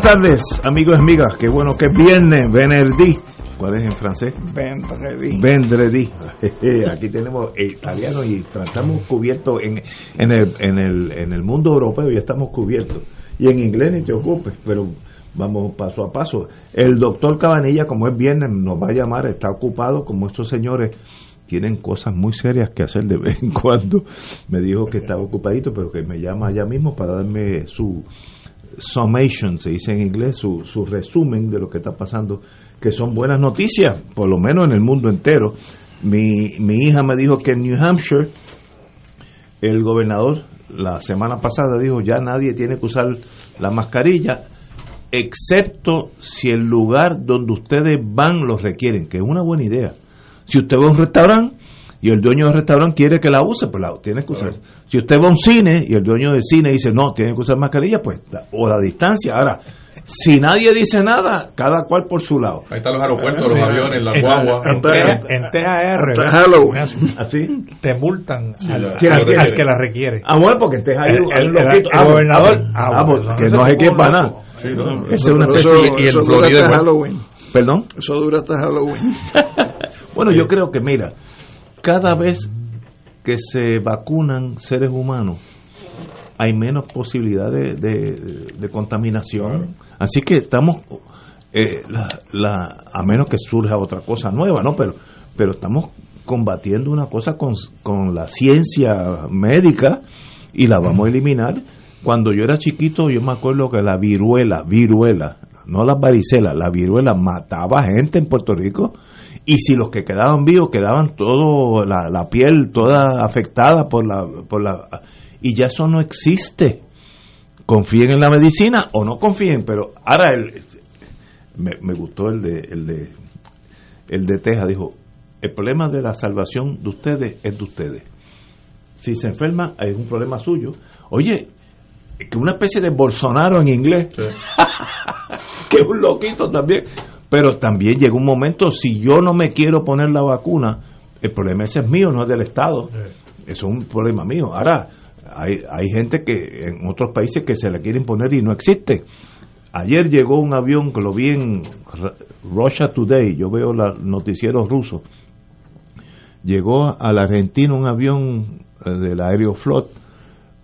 Buenas tardes, amigos y amigas. Qué bueno que es viernes, vendredi. ¿Cuál es en francés? Vendredi. Vendredi. Aquí tenemos italiano y estamos cubiertos en, en, el, en, el, en el mundo europeo, ya estamos cubiertos. Y en inglés ni te ocupes, pero vamos paso a paso. El doctor Cabanilla, como es viernes, nos va a llamar, está ocupado, como estos señores tienen cosas muy serias que hacer de vez en cuando. Me dijo que estaba ocupadito, pero que me llama ya mismo para darme su summation, se dice en inglés, su, su resumen de lo que está pasando, que son buenas noticias, por lo menos en el mundo entero. Mi, mi hija me dijo que en New Hampshire el gobernador la semana pasada dijo ya nadie tiene que usar la mascarilla excepto si el lugar donde ustedes van lo requieren, que es una buena idea. Si usted va a un restaurante y el dueño del restaurante quiere que la use, pues la tiene que usar. Si usted va a un cine y el dueño del cine dice no, tiene que usar mascarilla, pues o la distancia. Ahora, si nadie dice nada, cada cual por su lado. Ahí están los aeropuertos, los aviones, las guaguas. En, en TAR. Así. te multan al, que la requiere. Ah, bueno, porque este hay El- un- hay un el- el- loquito. el Ah, gobernador- ah, ah, bueno, pues, que no se quepa nada. Sí, no, Esa es una y en eso Florida dura hasta igual. Halloween. Perdón. Eso dura hasta Halloween. Bueno, yo creo que, mira, cada vez que se vacunan seres humanos, hay menos posibilidad de, de- de contaminación. Así que estamos, eh, la, la- a menos que surja otra cosa nueva, ¿no? Pero, pero estamos combatiendo una cosa con, con la ciencia médica y la vamos a eliminar. Cuando yo era chiquito, yo me acuerdo que la viruela, viruela, no la varicela, la viruela mataba gente en Puerto Rico y si los que quedaban vivos quedaban todo la, la piel toda afectada por la por la y ya eso no existe. Confíen en la medicina o no confíen pero ahora el, me, me gustó el de el de el de Texas dijo el problema de la salvación de ustedes es de ustedes. Si se enferma es un problema suyo oye que una especie de Bolsonaro en inglés. Que es un loquito también. Pero también llega un momento, si yo no me quiero poner la vacuna, el problema ese es mío, no es del Estado. Eso es un problema mío. Ahora, hay, hay gente que en otros países que se la quieren poner y no existe. Ayer llegó un avión que lo vi en Russia Today, yo veo los noticieros rusos. Llegó a la Argentina un avión eh, del Aeroflot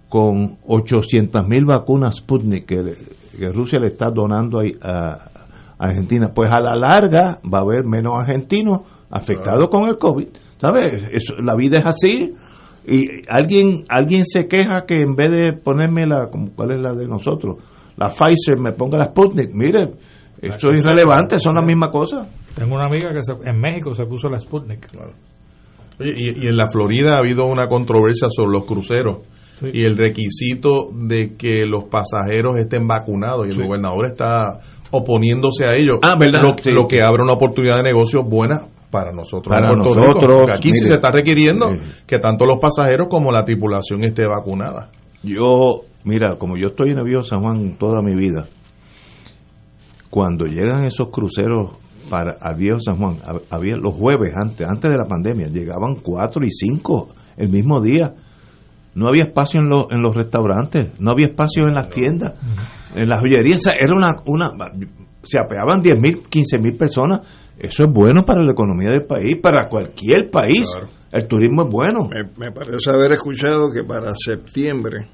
con 800 mil vacunas Sputnik que, que Rusia le está donando ahí a, a Argentina. Pues a la larga va a haber menos argentinos afectados con el COVID. ¿Sabes? Eso- la vida es así. Y alguien alguien se queja que en vez de ponerme la, como- ¿cuál es la de nosotros? La Pfizer, me ponga la Sputnik. Mire, eso es irrelevante, son la misma cosa. Tengo una amiga que se- en México se puso la Sputnik. Oye, y, y en la Florida ha habido una controversia sobre los cruceros Sí. y el requisito de que los pasajeros estén vacunados y el gobernador está oponiéndose a ello. Ah, ¿verdad? Lo, Sí. lo que abre una oportunidad de negocio buena para nosotros. Para en Puerto Rico. nosotros, aquí sí se está requiriendo que tanto los pasajeros como la tripulación esté vacunada. Yo, mira, como yo estoy en el Viejo San Juan toda mi vida, cuando llegan esos cruceros para al Viejo San Juan, hab- había los jueves antes, antes de la pandemia, llegaban cuatro y cinco el mismo día. No había espacio en, los en los restaurantes, no había espacio en las tiendas, en las joyerías. O sea, era una, una, se apeaban 10 mil, 15 mil personas. Eso es bueno para la economía del país, para cualquier país. Claro. El turismo es bueno. Me, me parece haber escuchado que para septiembre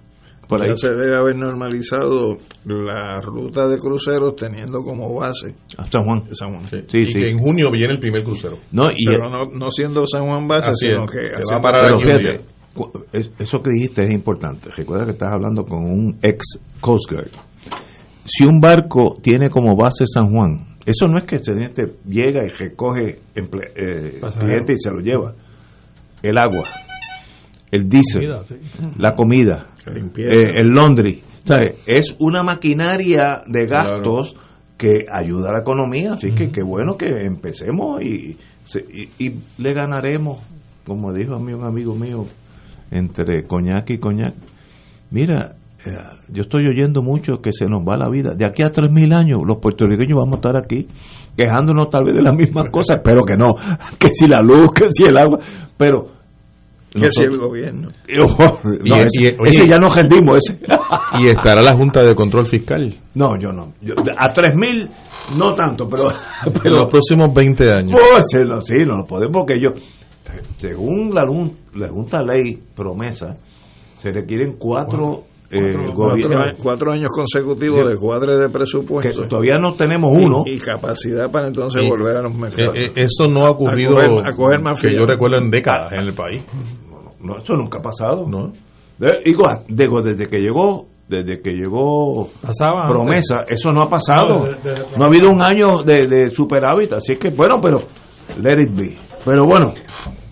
Por ahí. ya se debe haber normalizado la ruta de cruceros teniendo como base A San Juan. San Juan. Sí, y sí. que en junio viene el primer crucero. No, y Pero no, no siendo San Juan base, sino es, que que va a parar Pero fíjate, eso que dijiste es importante. Recuerda que estás hablando con un ex Coast Guard. Si un barco tiene como base San Juan, eso no es que el cliente llega y recoge eh, cliente y se lo lleva. El agua, el diésel, Comida, sí. la comida, eh, el laundry. ¿sabes? Es una maquinaria de gastos que ayuda a la economía. Así que qué bueno que empecemos y, y, y le ganaremos, como dijo a mí un amigo mío, entre coñac y coñac. Mira, eh, yo estoy oyendo mucho que se nos va la vida. De aquí a 3.000 años, los puertorriqueños vamos a estar aquí quejándonos tal vez de las mismas cosas. Espero que no. Que si la luz, que si el agua. Pero. que si el gobierno. no, Y- ese, y- oye- ese ya no rendimos, ese. Y estará la Junta de Control Fiscal No, yo no. Yo- a 3.000 no tanto, pero... en pero los próximos 20 años. pues, sí, no, sí, no lo podemos porque yo... Según la, la Junta Ley Promesa, se requieren cuatro... eh, Cuatro, gobiernos años- cuatro años consecutivos de cuadre de que presupuesto todavía no tenemos uno. y, y capacidad para entonces Y- volver a los Eh, mercados. eh, eso no ha ocurrido A coger- a coger más que yo recuerdo en décadas en el país. No, eso nunca ha pasado. ¿no? De- igual, digo, desde que llegó, desde que llegó Pasaba antes. promesa, eso no ha pasado. No ha habido un año de, de superávit, así que bueno, pero let it be. Pero bueno,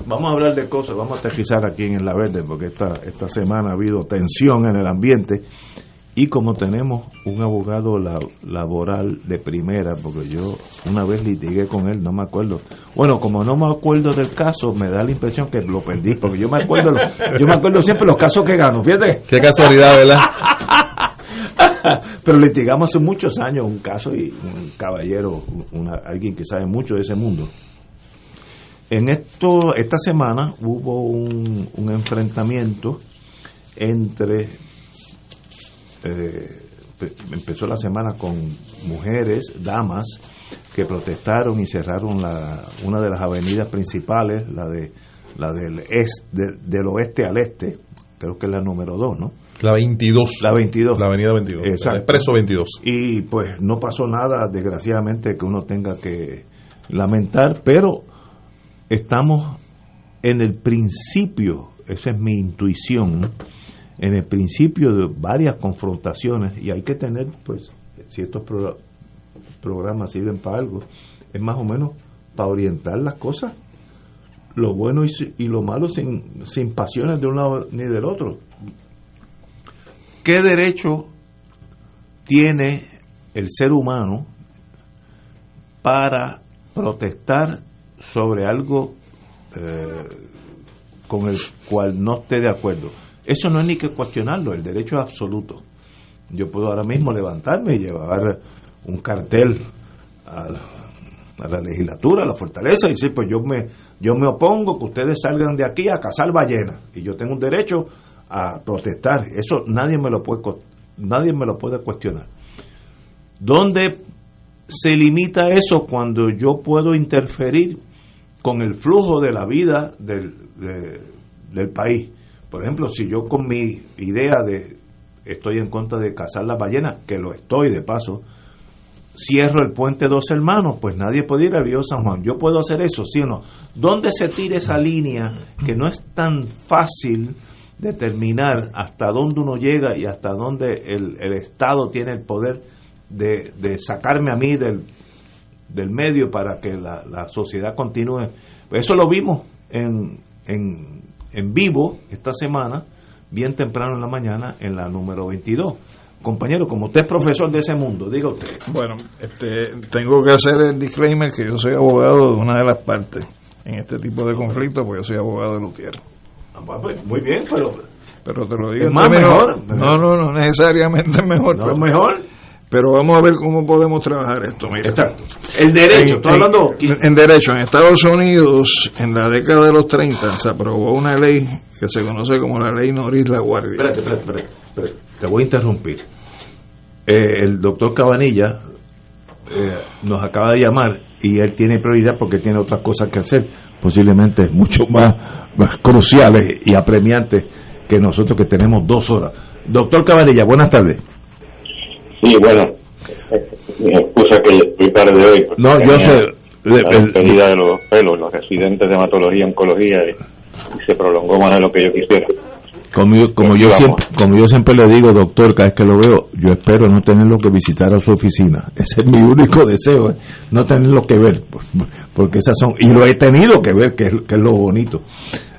vamos a hablar de cosas, vamos a aterrizar aquí en La Verde, porque esta, esta semana ha habido tensión en el ambiente. Y como tenemos un abogado la- laboral de primera, porque yo una vez litigué con él, no me acuerdo. Bueno, como no me acuerdo del caso, me da la impresión que lo perdí, porque yo me acuerdo, yo me acuerdo siempre los casos que gano, fíjate. Qué casualidad, ¿verdad? Pero litigamos hace muchos años un caso y un caballero, una, alguien que sabe mucho de ese mundo. En esto, esta semana hubo un, un enfrentamiento entre, eh, pe- empezó la semana con mujeres, damas, que protestaron y cerraron la, una de las avenidas principales, la de la del este, del oeste al este, creo que es la número 2, ¿no? La 22. La 22. La avenida 22. Exacto. El expreso 22. Y pues no pasó nada, desgraciadamente, que uno tenga que lamentar, pero estamos en el principio, esa es mi intuición, en el principio de varias confrontaciones y hay que tener, pues, si estos pro- programas sirven para algo, es más o menos para orientar las cosas, lo bueno y, y lo malo sin, sin pasiones de un lado ni del otro. ¿Qué derecho tiene el ser humano para protestar sobre algo eh, con el cual no esté de acuerdo? Eso no es ni que cuestionarlo, el derecho es absoluto. Yo puedo ahora mismo levantarme y llevar un cartel a, la legislatura, a la fortaleza, y decir, pues yo me, yo me opongo que ustedes salgan de aquí a cazar ballenas, y yo tengo un derecho a protestar. Eso nadie me lo puede, nadie me lo puede cuestionar. ¿Dónde se limita eso cuando yo puedo interferir con el flujo de la vida del, de- del país? Por ejemplo, si yo con mi idea de estoy en contra de cazar las ballenas, que lo estoy de paso, cierro el puente Dos Hermanos, pues nadie puede ir al río San Juan. Yo puedo hacer eso, ¿sí o no? ¿Dónde se tira esa línea que no es tan fácil determinar hasta dónde uno llega y hasta dónde el, el Estado tiene el poder de, de sacarme a mí del, del medio para que la, la sociedad continúe? Eso lo vimos en, en, en vivo esta semana, bien temprano en la mañana, en la número 22. Compañero, como usted es profesor de ese mundo, diga usted. Bueno, este, tengo que hacer el disclaimer que yo soy abogado de una de las partes en este tipo de conflictos, porque yo soy abogado de Lutier. Ah, pues, pues, Muy bien, pero Pero te lo digo Es más mejor. No, no, no necesariamente es mejor. no pero mejor. Pero vamos a ver cómo podemos trabajar esto. Mira. Exacto. El derecho, En- estoy hablando. en, en derecho, en Estados Unidos, en la década de los 30, se aprobó una ley que se conoce como la ley Noris La Guardia. Espérate, espérate, espérate, espérate. Te voy a interrumpir. Eh, el doctor Cabanilla eh, nos acaba de llamar y él tiene prioridad porque tiene otras cosas que hacer, posiblemente mucho más, más cruciales y apremiantes que nosotros que tenemos dos horas. Doctor Cabanilla, buenas tardes. Sí, bueno, mi excusa que estoy tarde hoy. No, yo sé. La despedida de los pelos, los residentes de hematología y oncología, y, y se prolongó más de lo que yo quisiera. Como, yo- como yo siempre, como yo siempre le digo, doctor, cada vez que lo veo, yo espero no tenerlo que visitar a su oficina. Ese es mi único deseo, ¿eh? no tenerlo que ver, por- porque esas son, y lo he tenido que ver, que es, que es lo bonito.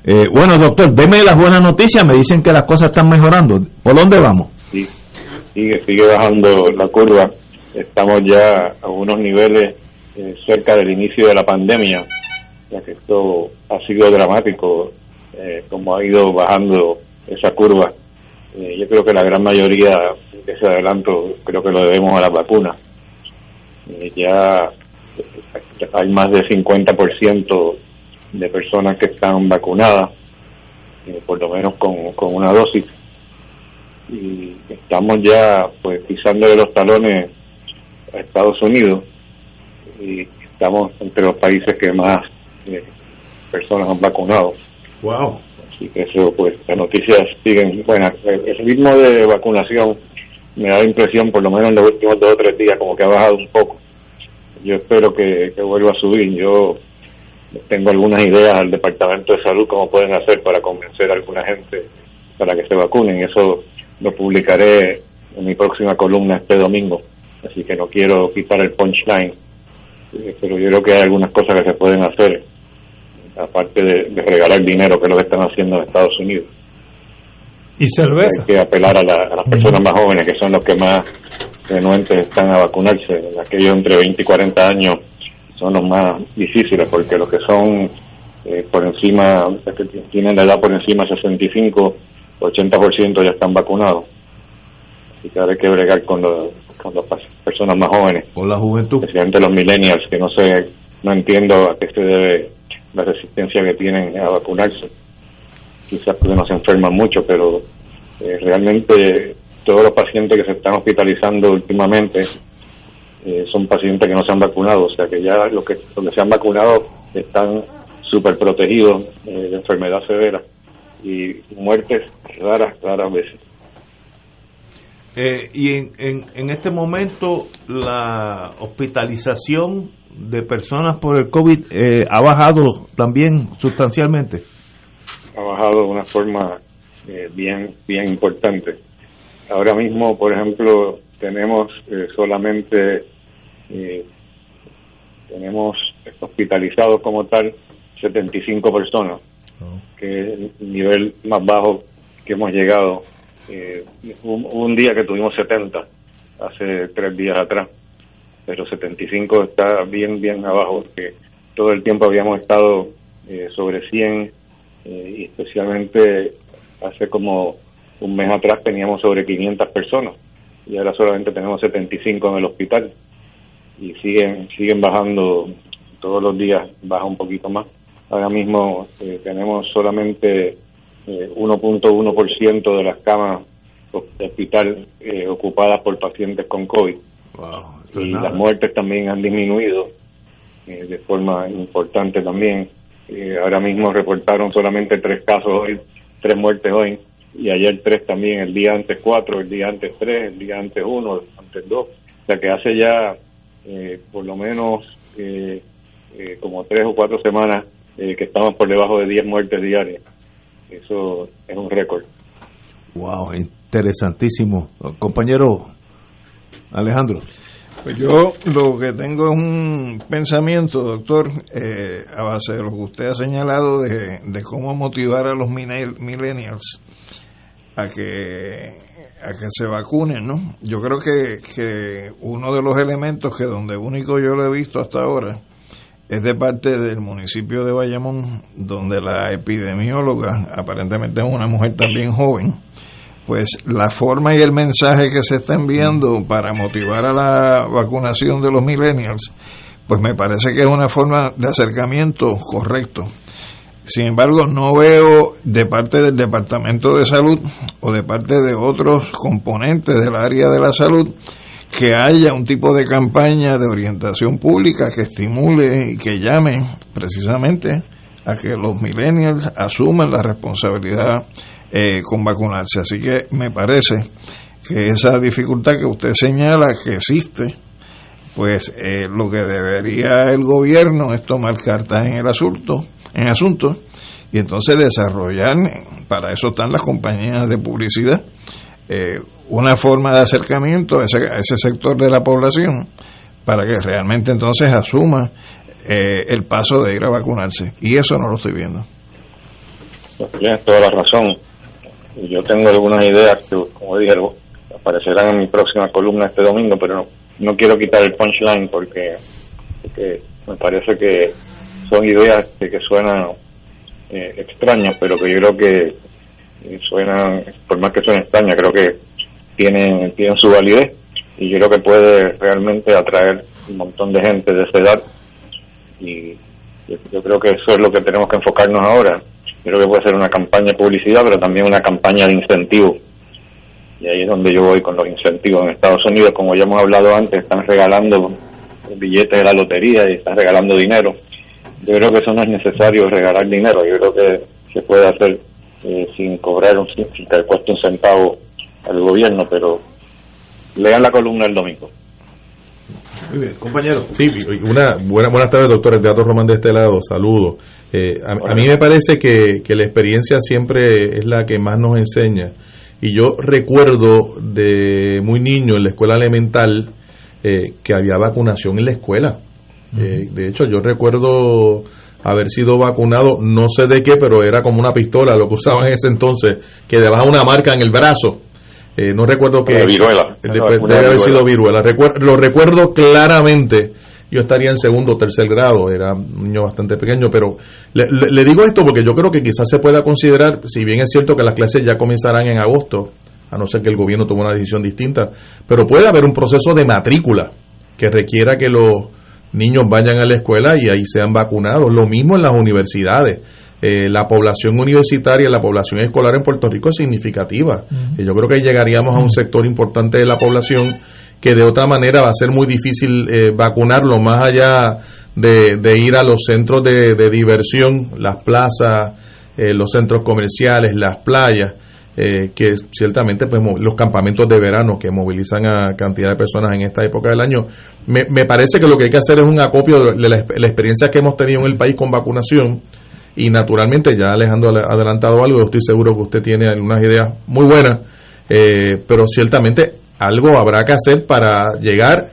Eh, bueno, doctor, deme las buenas noticias, me dicen que las cosas están mejorando. ¿Por dónde vamos? Sí, sigue, sigue bajando la curva. Estamos ya a unos niveles eh, cerca del inicio de la pandemia, ya que esto ha sido dramático, eh, como ha ido bajando esa curva. Eh, yo creo que la gran mayoría de ese adelanto creo que lo debemos a la vacuna. Eh, ya hay más del 50% de personas que están vacunadas, por lo menos con, con una dosis y estamos ya pues pisándole los talones a Estados Unidos y estamos entre los países que más eh, personas han vacunado. Wow. así que eso pues las noticias siguen buenas el ritmo de vacunación me da la impresión por lo menos en los últimos dos o tres días como que ha bajado un poco. Yo espero que, que vuelva a subir. Yo tengo algunas ideas al departamento de salud cómo pueden hacer para convencer a alguna gente para que se vacunen. Eso lo publicaré en mi próxima columna este domingo así que no quiero quitar el punchline. Eh, pero yo creo que hay algunas cosas que se pueden hacer aparte de, de regalar dinero que es lo que están haciendo en Estados Unidos. Y cerveza. hay que apelar a, la- a las personas más jóvenes que son los que más renuentes están a vacunarse. Aquellos entre 20 y 40 años son los más difíciles porque los que son eh, por encima los que tienen la edad por encima de 65 80% ya están vacunados así que ahora hay que bregar con, los, con las personas más jóvenes Por la juventud. especialmente los millennials, que no sé, no entiendo a qué se debe la resistencia que tienen a vacunarse. Quizás porque no se enferman mucho, pero eh, realmente todos los pacientes que se están hospitalizando últimamente eh, son pacientes que no se han vacunado, o sea que ya los que, los que se han vacunado están súper protegidos eh, de enfermedad severa y muertes raras, raras veces. Eh, y en, en, en este momento la hospitalización de personas por el COVID eh, ha bajado también sustancialmente. ha bajado de una forma eh, bien bien importante. Ahora mismo, por ejemplo, tenemos eh, solamente tenemos hospitalizados como tal 75 personas, que es el nivel más bajo que hemos llegado. Eh, un, un día que tuvimos 70 hace tres días atrás, pero 75 está bien bien abajo, porque todo el tiempo habíamos estado eh, sobre 100 eh, y especialmente hace como un mes atrás teníamos sobre 500 personas y ahora solamente tenemos 75 en el hospital y siguen siguen bajando todos los días baja un poquito más ahora mismo eh, tenemos solamente eh, 1.1% de las camas de hospital eh, ocupadas por pacientes con COVID Wow, y nada. las muertes también han disminuido eh, de forma importante también. Eh, ahora mismo reportaron solamente tres casos hoy, tres muertes hoy, y ayer tres también, el día antes cuatro, el día antes tres, el día antes uno, el antes dos. O sea que hace ya eh, por lo menos eh, eh, como tres o cuatro semanas eh, que estamos por debajo de 10 muertes diarias. Eso es un récord. Wow, interesantísimo. Compañero Alejandro. Pues yo lo que tengo es un pensamiento, doctor, eh, a base de lo que usted ha señalado de, de cómo motivar a los millennials a que a que se vacunen, ¿no? Yo creo que, que uno de los elementos que donde único yo lo he visto hasta ahora es de parte del municipio de Bayamón, donde la epidemióloga, aparentemente es una mujer también joven, pues la forma y el mensaje que se está enviando para motivar a la vacunación de los millennials, pues me parece que es una forma de acercamiento correcto. Sin embargo, no veo de parte del Departamento de Salud o de parte de otros componentes del área de la salud que haya un tipo de campaña de orientación pública que estimule y que llame precisamente a que los millennials asuman la responsabilidad eh, con vacunarse. Así que me parece que esa dificultad que usted señala que existe, pues eh, lo que debería el gobierno es tomar cartas en el asunto, en asunto y entonces desarrollar, para eso están las compañías de publicidad, eh, una forma de acercamiento a ese, sector de la población para que realmente entonces asuma eh, el paso de ir a vacunarse. Y eso no lo estoy viendo. Tienes toda la razón. Yo tengo algunas ideas que, como dije, aparecerán en mi próxima columna este domingo, pero no, no quiero quitar el punchline porque, me parece que son ideas que, que suenan eh, extrañas, pero que yo creo que suenan, por más que suenen extrañas, creo que tienen, tienen su validez y yo creo que puede realmente atraer un montón de gente de esa edad y yo, creo que eso es lo que tenemos que enfocarnos ahora. Creo que puede ser una campaña de publicidad, pero también una campaña de incentivo. Y ahí es donde yo voy con los incentivos. En Estados Unidos, como ya hemos hablado antes, están regalando billetes de la lotería y están regalando dinero. Yo creo que eso no es necesario regalar dinero. Yo creo que se puede hacer eh, sin cobrar, un, sin que cueste un centavo al gobierno, pero lean la columna el domingo. Muy bien, compañero. Sí, una buena, buenas tardes, doctor. El Teatro Román de este lado, saludos. Eh, a, mí me parece que, que la experiencia siempre es la que más nos enseña. Y yo recuerdo de muy niño en la escuela elemental eh, que había vacunación en la escuela. Eh, de hecho, yo recuerdo haber sido vacunado, no sé de qué, pero era como una pistola, lo que usaban en ese entonces, que dejaba una marca en el brazo eh, no recuerdo que... viruela. Debe, haber sido viruela. lo recuerdo claramente. Yo estaría en segundo o tercer grado, era un niño bastante pequeño, pero le, digo esto porque yo creo que quizás se pueda considerar, si bien es cierto que las clases ya comenzarán en agosto, a no ser que el gobierno tome una decisión distinta, pero puede haber un proceso de matrícula que requiera que los niños vayan a la escuela y ahí sean vacunados. Lo mismo en las universidades eh, la población universitaria, la población escolar en Puerto Rico es significativa. Y yo creo que llegaríamos a un sector importante de la población que de otra manera va a ser muy difícil eh, vacunarlo, más allá de, ir a los centros de, diversión, las plazas, eh, los centros comerciales, las playas. que ciertamente pues los campamentos de verano que movilizan a cantidad de personas en esta época del año me, me parece que lo que hay que hacer es un acopio de la, la experiencia que hemos tenido en el país con vacunación y naturalmente, ya Alejandro ha adelantado algo, estoy seguro que usted tiene algunas ideas muy buenas, eh, pero ciertamente algo habrá que hacer para llegar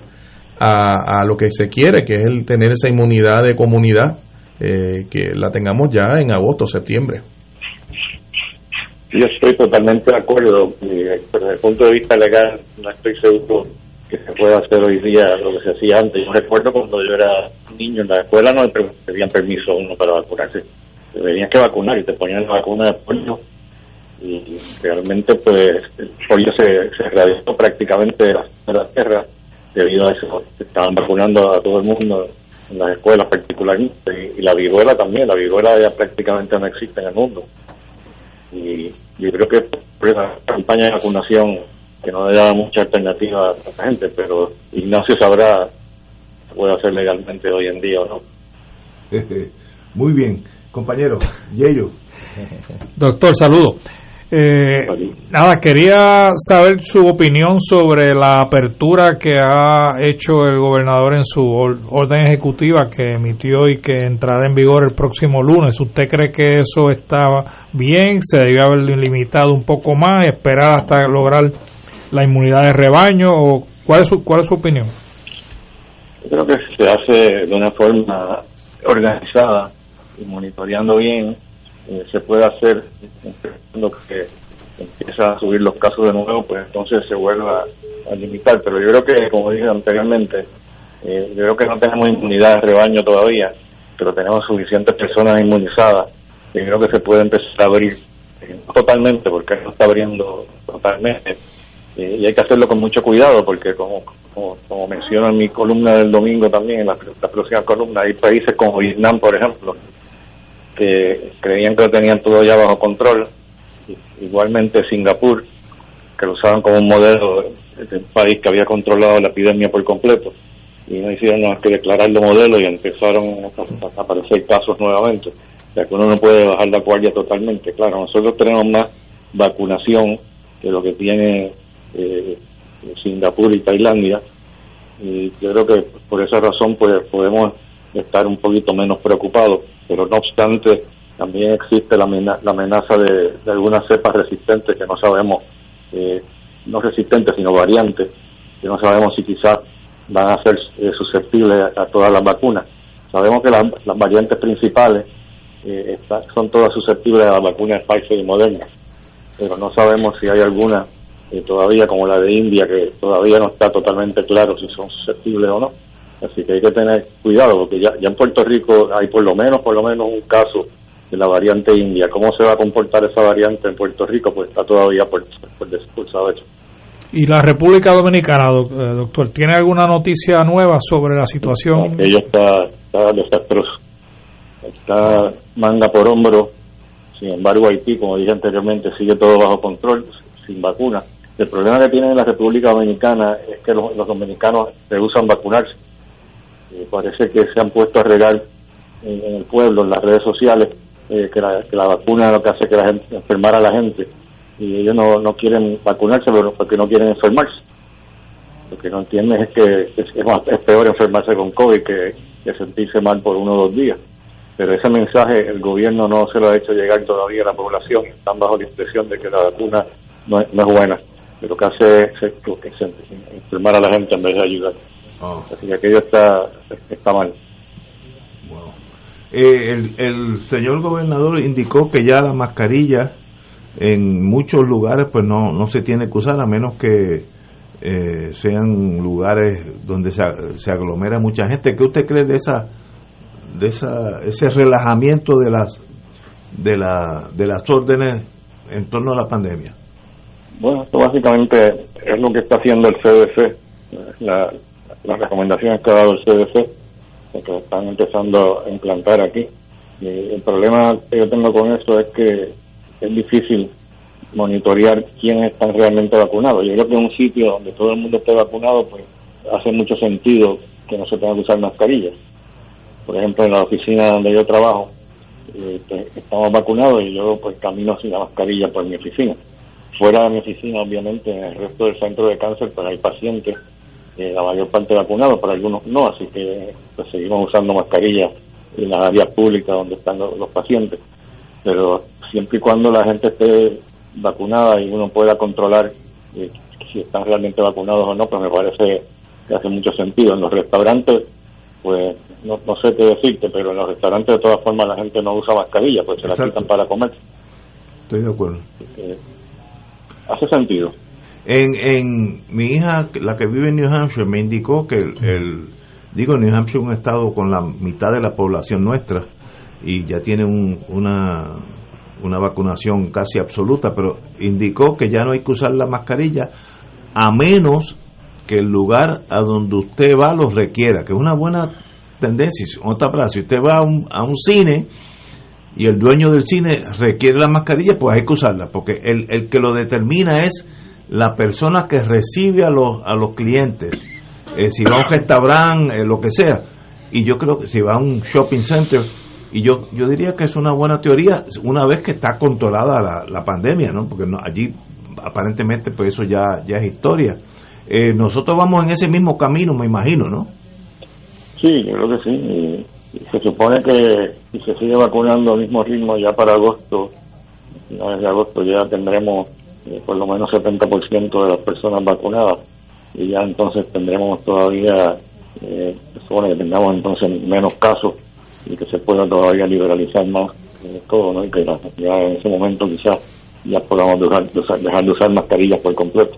a, a, lo que se quiere, que es el tener esa inmunidad de comunidad, eh, que la tengamos ya en agosto, septiembre. Yo estoy totalmente de acuerdo, pero desde el punto de vista legal no estoy seguro que se pueda hacer hoy día lo que se hacía antes. Yo recuerdo cuando yo era niño en la escuela no le pedían permiso uno para vacunarse tenías que vacunar y te ponían la vacuna de polio. Y realmente pues el polio se, se erradicó prácticamente de la, tierra debido a eso. Estaban vacunando a todo el mundo en las escuelas particularmente y, la viruela también. La viruela ya prácticamente no existe en el mundo. Y yo creo que por esa campaña de vacunación que no le da mucha alternativa a la gente pero Ignacio sabrá puede hacer legalmente hoy en día o no muy bien Compañero, Yello. Doctor, saludo. Eh, nada, quería saber su opinión sobre la apertura que ha hecho el gobernador en su orden ejecutiva que emitió y que entrará en vigor el próximo lunes. ¿Usted cree que eso estaba bien? ¿Se debió haber limitado un poco más? ¿Esperar hasta lograr la inmunidad de rebaño? ¿O cuál, es su, ¿Cuál es su opinión? creo que se hace de una forma organizada y monitoreando bien, eh, se puede hacer lo que empieza a subir los casos de nuevo, pues entonces se vuelva a limitar. Pero yo creo que, como dije anteriormente, eh, yo creo que no tenemos inmunidad de rebaño todavía, pero tenemos suficientes personas inmunizadas y creo que se puede empezar a abrir totalmente, porque no está abriendo totalmente. Eh, y hay que hacerlo con mucho cuidado, porque como, como, como menciono en mi columna del domingo también, en la, próxima columna, hay países como Vietnam, por ejemplo, que creían que lo tenían todo ya bajo control. Igualmente Singapur, que lo usaban como un modelo de país que había controlado la epidemia por completo y no hicieron más que declararlo modelo y empezaron a aparecer casos nuevamente. Sea que uno no puede bajar la guardia totalmente. Claro, nosotros tenemos más vacunación que lo que tiene eh, Singapur y Tailandia y yo creo que por esa razón pues podemos estar un poquito menos preocupados, pero no obstante también existe la, amenaza de, algunas cepas resistentes que no sabemos, eh, no resistentes sino variantes, que no sabemos si quizás van a ser eh, susceptibles a, todas las vacunas. Sabemos que las, variantes principales eh, son todas susceptibles a las vacunas Pfizer y Moderna, pero no sabemos si hay alguna eh, todavía como la de India que todavía no está totalmente claro si son susceptibles o no. Así que hay que tener cuidado porque ya, ya en Puerto Rico hay por lo menos por lo menos un caso de la variante India. ¿Cómo se va a comportar esa variante en Puerto Rico? Pues está todavía por, por, por saber. ¿Y la República Dominicana, eh, doctor, tiene alguna noticia nueva sobre la situación? Ella está, está desastroso. Está manga por hombro. Sin embargo, Haití, como dije anteriormente, sigue todo bajo control, sin vacuna. El problema que tiene la República Dominicana es que los, dominicanos rehusan vacunarse. Eh, parece que se han puesto a regar en, el pueblo, en las redes sociales, eh, que, la, que la vacuna lo que hace que la gente enfermar a la gente y ellos no, no quieren vacunarse porque no quieren enfermarse. Lo que no entienden es que es, peor enfermarse con COVID que, sentirse mal por uno o dos días. Pero ese mensaje el gobierno no se lo ha hecho llegar todavía a la población. Están bajo la impresión de que la vacuna no es, no es buena. Pero que hace es que enfermar a la gente en vez de ayudar. Oh. Así que aquello está, está mal. Eh, el, el señor gobernador indicó que ya la mascarilla en muchos lugares pues no, no se tiene que usar a menos que eh, sean lugares donde se, se, aglomera mucha gente. ¿Qué usted cree de esa de esa ese relajamiento de las de la de las órdenes en torno a la pandemia? Bueno, esto básicamente es lo que está haciendo el CDC, la, las recomendaciones que ha dado el CDC, que están empezando a implantar aquí. El problema que yo tengo con eso es que es difícil monitorear quiénes están realmente vacunados. Yo creo que en un sitio donde todo el mundo esté vacunado, pues hace mucho sentido que no se tenga que usar mascarillas. Por ejemplo, en la oficina donde yo trabajo, eh, pues, estamos vacunados y yo pues camino sin la mascarilla por mi oficina. Fuera de mi oficina, obviamente, en el resto del centro de cáncer, pues hay pacientes, eh, la mayor parte vacunados, pero algunos no, así que pues, seguimos usando mascarillas en las áreas públicas donde están los pacientes. Pero siempre y cuando la gente esté vacunada y uno pueda controlar eh, si están realmente vacunados o no, pues me parece que hace mucho sentido. En los restaurantes, pues no, sé qué decirte, pero en los restaurantes de todas formas la gente no usa mascarilla, pues se la quitan para comer. Estoy de acuerdo. hace sentido. En, en mi hija, la que vive en New Hampshire, me indicó que el, digo, New Hampshire es un estado con la mitad de la población nuestra y ya tiene una una vacunación casi absoluta, pero indicó que ya no hay que usar la mascarilla a menos que el lugar a donde usted va lo requiera, que es una buena tendencia. Otra frase, si usted va a un, a un cine y el dueño del cine requiere la mascarilla, pues hay que usarla, porque el, el que lo determina es la persona que recibe a los, a los clientes, eh, si va a un restaurante, eh, lo que sea. Y yo creo que si va a un shopping center, y yo, yo diría que es una buena teoría una vez que está controlada la, la pandemia, ¿no? Porque allí aparentemente pues eso ya, ya es historia. Eh, nosotros vamos en ese mismo camino, me imagino, ¿no? Sí, yo creo que sí. se supone que si se sigue vacunando al mismo ritmo ya para agosto, de agosto ya tendremos eh, por lo menos 70% de las personas vacunadas y ya entonces tendremos todavía, eh, supone que tengamos entonces menos casos y que se pueda todavía liberalizar más eh, todo, ¿no? Y que ya en ese momento quizás ya podamos dejar dejar de usar mascarillas por completo.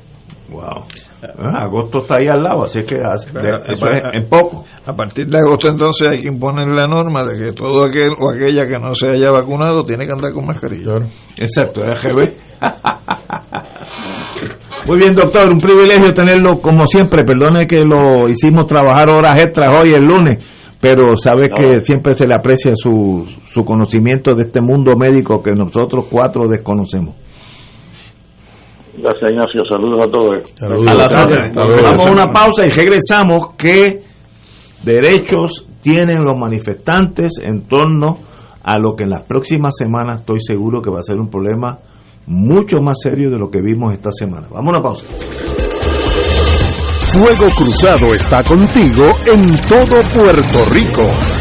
Wow. Ah, agosto está ahí al lado, así que eso es en poco. A partir de agosto entonces hay que imponer la norma de que todo aquel o aquella que no se haya vacunado tiene que andar con mascarilla. Exacto, RGB. Muy bien, doctor, un privilegio tenerlo como siempre. Perdone que lo hicimos trabajar horas extras hoy el lunes, pero sabe que siempre se le aprecia su, su conocimiento de este mundo médico que nosotros cuatro desconocemos. Gracias, Ignacio. Saludos a todos. Vamos a una pausa y regresamos. ¿Qué derechos tienen los manifestantes en torno a lo que en las próximas semanas estoy seguro que va a ser un problema mucho más serio de lo que vimos esta semana? Vamos a una pausa. Fuego Cruzado está contigo en todo Puerto Rico.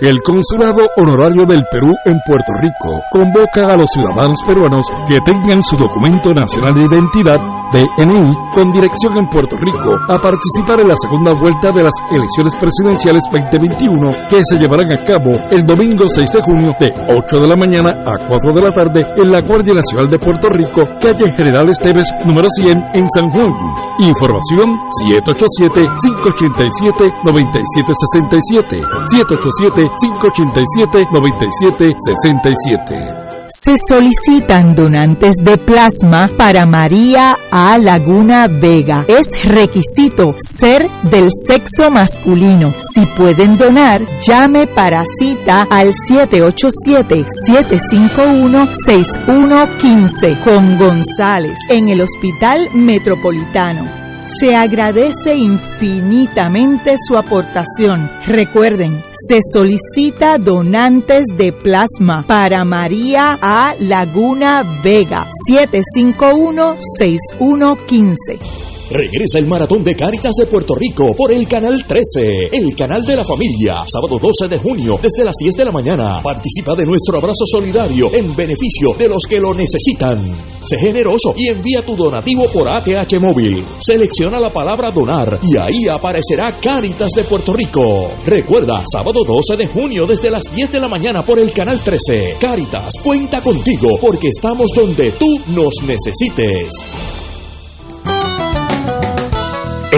El Consulado Honorario del Perú en Puerto Rico convoca a los ciudadanos peruanos que tengan su documento nacional de identidad DNI con dirección en Puerto Rico a participar en la segunda vuelta de las elecciones presidenciales 2021 que se llevarán a cabo el domingo 6 de junio de 8 de la mañana a 4 de la tarde en la Guardia Nacional de Puerto Rico, calle General Esteves número 100 en San Juan. Información 787-587-9767. 787-587-9767. Se solicitan donantes de plasma para María A. Laguna Vega. Es requisito ser del sexo masculino. Si pueden donar, llame para cita al 787-751-6115 con González en el Hospital Metropolitano. Se agradece infinitamente su aportación. Recuerden, se solicita donantes de plasma para María A. Laguna Vega 751-6115. Regresa el maratón de Cáritas de Puerto Rico por el canal 13, el canal de la familia, sábado 12 de junio desde las 10 de la mañana. Participa de nuestro abrazo solidario en beneficio de los que lo necesitan. Sé generoso y envía tu donativo por ATH móvil. Selecciona la palabra donar y ahí aparecerá Cáritas de Puerto Rico. Recuerda, sábado 12 de junio desde las 10 de la mañana por el canal 13. Cáritas cuenta contigo porque estamos donde tú nos necesites.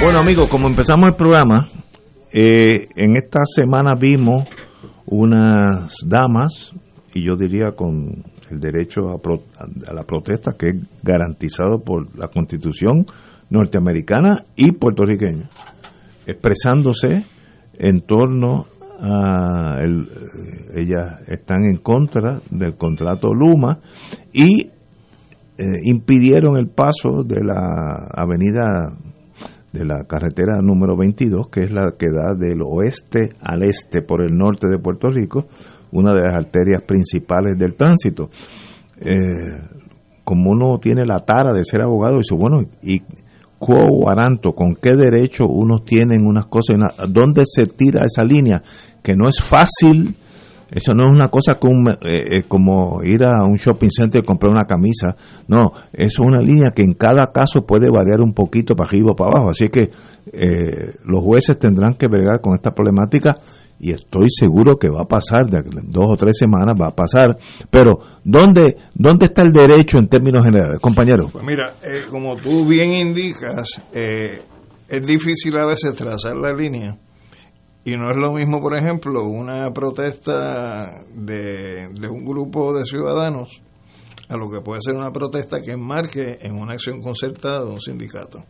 Bueno amigos, como empezamos el programa, eh, en esta semana vimos unas damas, y yo diría con el derecho a, a, la protesta que es garantizado por la constitución norteamericana y puertorriqueña, expresándose en torno a, el, eh, ellas están en contra del contrato Luma y eh, impidieron el paso de la avenida de la carretera número 22, que es la que da del oeste al este por el norte de Puerto Rico, una de las arterias principales del tránsito. Eh, como uno tiene la tara de ser abogado, dice, bueno, ¿y quo guaranto? ¿Con qué derecho unos tienen unas cosas? ¿Dónde se tira esa línea? Que no es fácil eso no es una cosa como, eh, eh, como ir a un shopping center y comprar una camisa. No, eso es una línea que en cada caso puede variar un poquito para arriba o para abajo. Así que eh, los jueces tendrán que bregar con esta problemática y estoy seguro que va a pasar, de dos o tres semanas va a pasar. Pero, ¿dónde, dónde está el derecho en términos generales, compañero? Pues mira, como tú bien indicas, es difícil a veces trazar la línea y no es lo mismo, por ejemplo, una protesta de, un grupo de ciudadanos a lo que puede ser una protesta que enmarque en una acción concertada de un sindicato,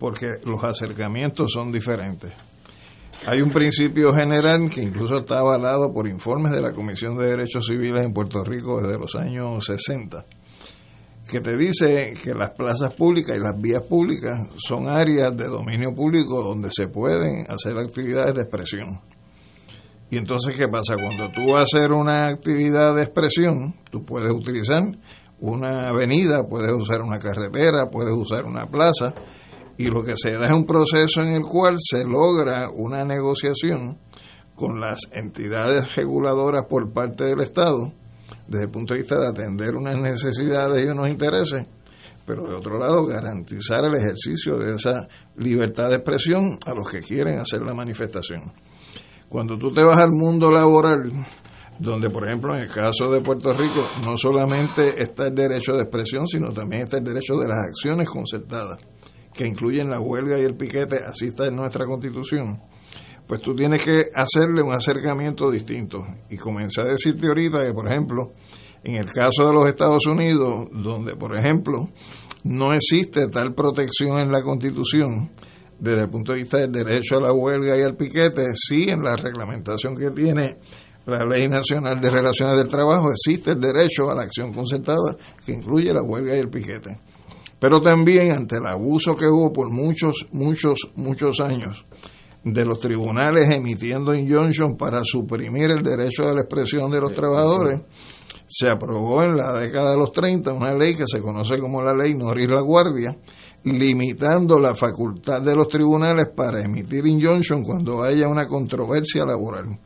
porque los acercamientos son diferentes. Hay un principio general que incluso está avalado por informes de la Comisión de Derechos Civiles en Puerto Rico desde los años 60, que te dice que las plazas públicas y las vías públicas son áreas de dominio público donde se pueden hacer actividades de expresión. Y entonces, ¿qué pasa? Cuando tú vas a hacer una actividad de expresión, tú puedes utilizar una avenida, puedes usar una carretera, puedes usar una plaza, y lo que se da es un proceso en el cual se logra una negociación con las entidades reguladoras por parte del Estado, desde el punto de vista de atender unas necesidades y unos intereses, pero de otro lado garantizar el ejercicio de esa libertad de expresión a los que quieren hacer la manifestación. Cuando tú te vas al mundo laboral, donde por ejemplo en el caso de Puerto Rico no solamente está el derecho de expresión, sino también está el derecho de las acciones concertadas, que incluyen la huelga y el piquete, así está en nuestra constitución, pues tú tienes que hacerle un acercamiento distinto. Y comencé a decirte ahorita que, por ejemplo, en el caso de los Estados Unidos, donde, por ejemplo, no existe tal protección en la constitución, desde el punto de vista del derecho a la huelga y al piquete, sí en la reglamentación que tiene la Ley Nacional de Relaciones del Trabajo existe el derecho a la acción concertada que incluye la huelga y el piquete. Pero también ante el abuso que hubo por muchos, muchos, muchos años de los tribunales emitiendo injunction para suprimir el derecho a la expresión de los trabajadores, se aprobó en la década de los 30 una ley que se conoce como la ley Norris La Guardia, limitando la facultad de los tribunales para emitir injunction cuando haya una controversia laboral.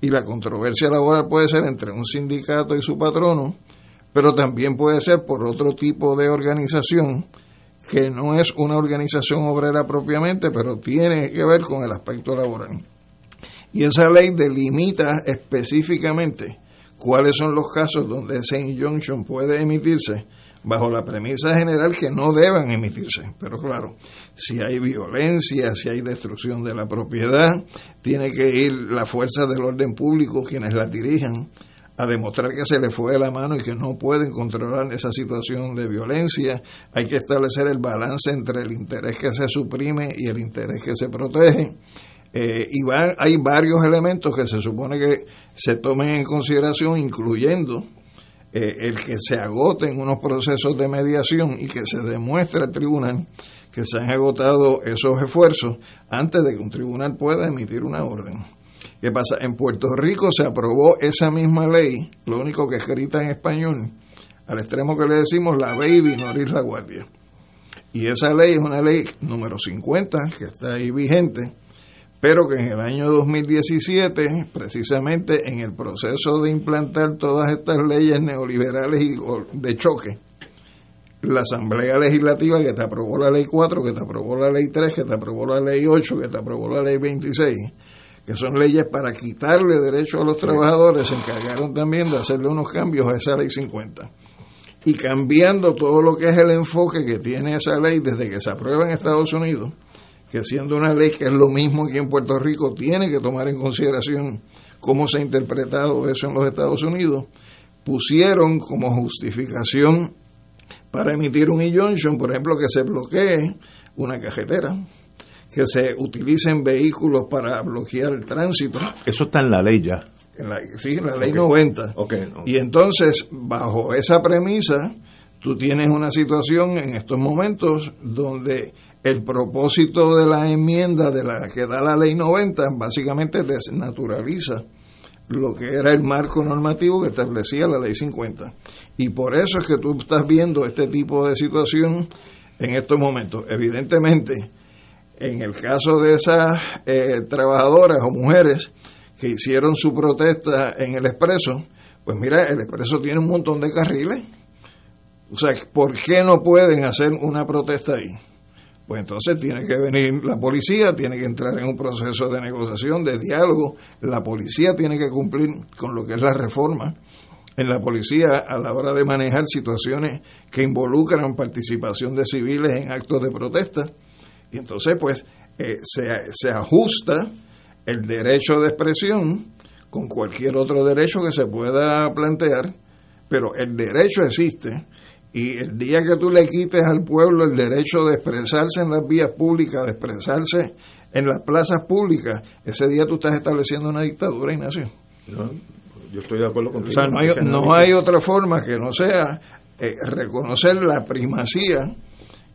Y la controversia laboral puede ser entre un sindicato y su patrono, pero también puede ser por otro tipo de organización que no es una organización obrera propiamente, pero tiene que ver con el aspecto laboral. Y esa ley delimita específicamente cuáles son los casos donde ese injunction puede emitirse bajo la premisa general que no deban emitirse. Pero claro, si hay violencia, si hay destrucción de la propiedad, tiene que ir la fuerza del orden público, quienes la dirijan, a demostrar que se le fue de la mano y que no pueden controlar esa situación de violencia. Hay que establecer el balance entre el interés que se suprime y el interés que se protege. Eh, y hay varios elementos que se supone que se tomen en consideración, incluyendo eh, el que se agoten unos procesos de mediación y que se demuestre al tribunal que se han agotado esos esfuerzos antes de que un tribunal pueda emitir una orden. ¿Qué pasa? En Puerto Rico se aprobó esa misma ley, lo único que escrita en español, al extremo que le decimos la baby Noris la guardia. Y esa ley es una ley número 50, que está ahí vigente, pero que en el año 2017, precisamente en el proceso de implantar todas estas leyes neoliberales y de choque, la Asamblea Legislativa que te aprobó la ley 4, que te aprobó la ley 3, que te aprobó la ley 8, que te aprobó la ley 26, que son leyes para quitarle derechos a los trabajadores, se encargaron también de hacerle unos cambios a esa ley 50. Y cambiando todo lo que es el enfoque que tiene esa ley desde que se aprueba en Estados Unidos, que siendo una ley que es lo mismo que en Puerto Rico, tiene que tomar en consideración cómo se ha interpretado eso en los Estados Unidos, pusieron como justificación para emitir un injunction, por ejemplo, que se bloquee una cajetera, que se utilicen vehículos para bloquear el tránsito. Eso está en la ley ya. En la, sí, en la ley 90. Y entonces, bajo esa premisa, tú tienes una situación en estos momentos donde el propósito de la enmienda de la que da la ley 90 básicamente desnaturaliza lo que era el marco normativo que establecía la ley 50. Y por eso es que tú estás viendo este tipo de situación en estos momentos. Evidentemente, en el caso de esas eh, trabajadoras o mujeres que hicieron su protesta en el expreso, pues mira, el expreso tiene un montón de carriles. O sea, ¿por qué no pueden hacer una protesta ahí? Pues entonces tiene que venir la policía, tiene que entrar en un proceso de negociación, de diálogo. La policía tiene que cumplir con lo que es la reforma en la policía a la hora de manejar situaciones que involucran participación de civiles en actos de protesta. Y entonces, pues, eh, se, se ajusta el derecho de expresión con cualquier otro derecho que se pueda plantear, pero el derecho existe y el día que tú le quites al pueblo el derecho de expresarse en las vías públicas, de expresarse en las plazas públicas, ese día tú estás estableciendo una dictadura, Ignacio. No, yo estoy de acuerdo contigo. O sea, no hay, no hay otra forma que no sea eh, reconocer la primacía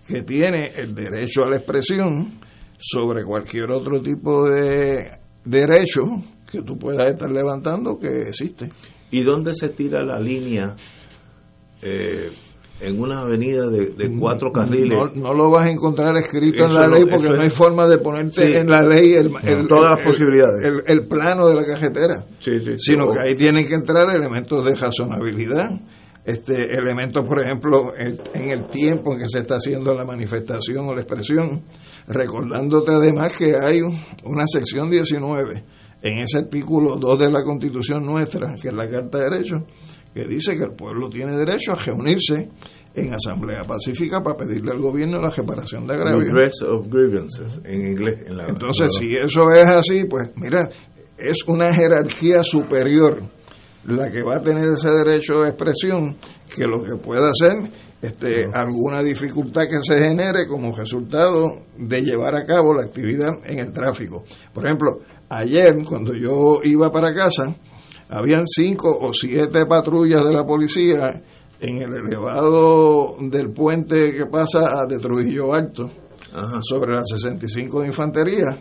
que tiene el derecho a la expresión sobre cualquier otro tipo de derecho que tú puedas estar levantando que existe. ¿Y dónde se tira la línea eh, en una avenida de, cuatro carriles? No, lo vas a encontrar escrito en la ley porque no hay forma de ponerte en la ley el, todas las posibilidades. El, plano de la cajetera, sino que ahí tienen que entrar elementos de razonabilidad este elementos, por ejemplo, en el tiempo en que se está haciendo la manifestación o la expresión, recordándote además que hay una sección 19 en ese artículo 2 de la Constitución nuestra, que es la Carta de Derechos, que dice que el pueblo tiene derecho a reunirse en asamblea pacífica para pedirle al gobierno la reparación de agravios. of grievances, en inglés. Entonces, si eso es así, pues mira, es una jerarquía superior la que va a tener ese derecho de expresión que lo que pueda hacer este, alguna dificultad que se genere como resultado de llevar a cabo la actividad en el tráfico. Por ejemplo, ayer cuando yo iba para casa, habían cinco o siete patrullas de la policía en el elevado del puente que pasa de Trujillo Alto sobre la 65 de Infantería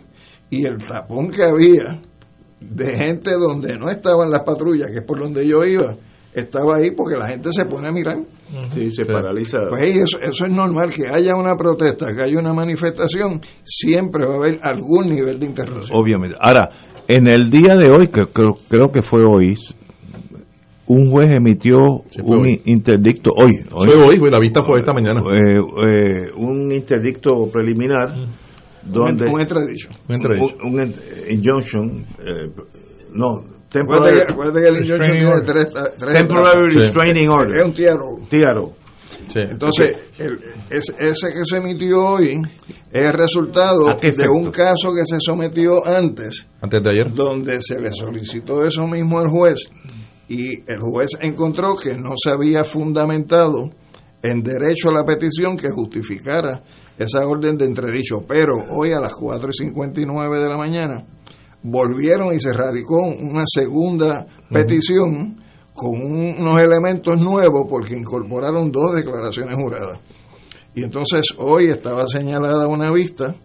y el tapón que había de gente donde no estaban las patrullas, que es por donde yo iba, estaba ahí porque la gente se pone a mirar. Sí, se paraliza. Pues eso, eso es normal, que haya una protesta, que haya una manifestación, siempre va a haber algún nivel de interrupción. Obviamente. Ahora, en el día de hoy, que creo, creo que fue hoy, un juez emitió un interdicto hoy. hoy fue hoy, la vista fue esta mañana. Eh, eh, un interdicto preliminar donde un extradition un, un, injunction eh, no temporary, acuérdate que el injunction tiene tres, tres temporary restraining order. Es un tiaro tiaro sí. entonces el, ese, ese que se emitió hoy es el resultado de un caso que se sometió antes. Antes de ayer. Donde se le solicitó eso mismo al juez y el juez encontró que no se había fundamentado en derecho a la petición que justificara esa orden de entredicho. Pero hoy a las 4 y 59 de la mañana volvieron y se radicó una segunda petición con unos elementos nuevos porque incorporaron dos declaraciones juradas. Y entonces hoy estaba señalada una vista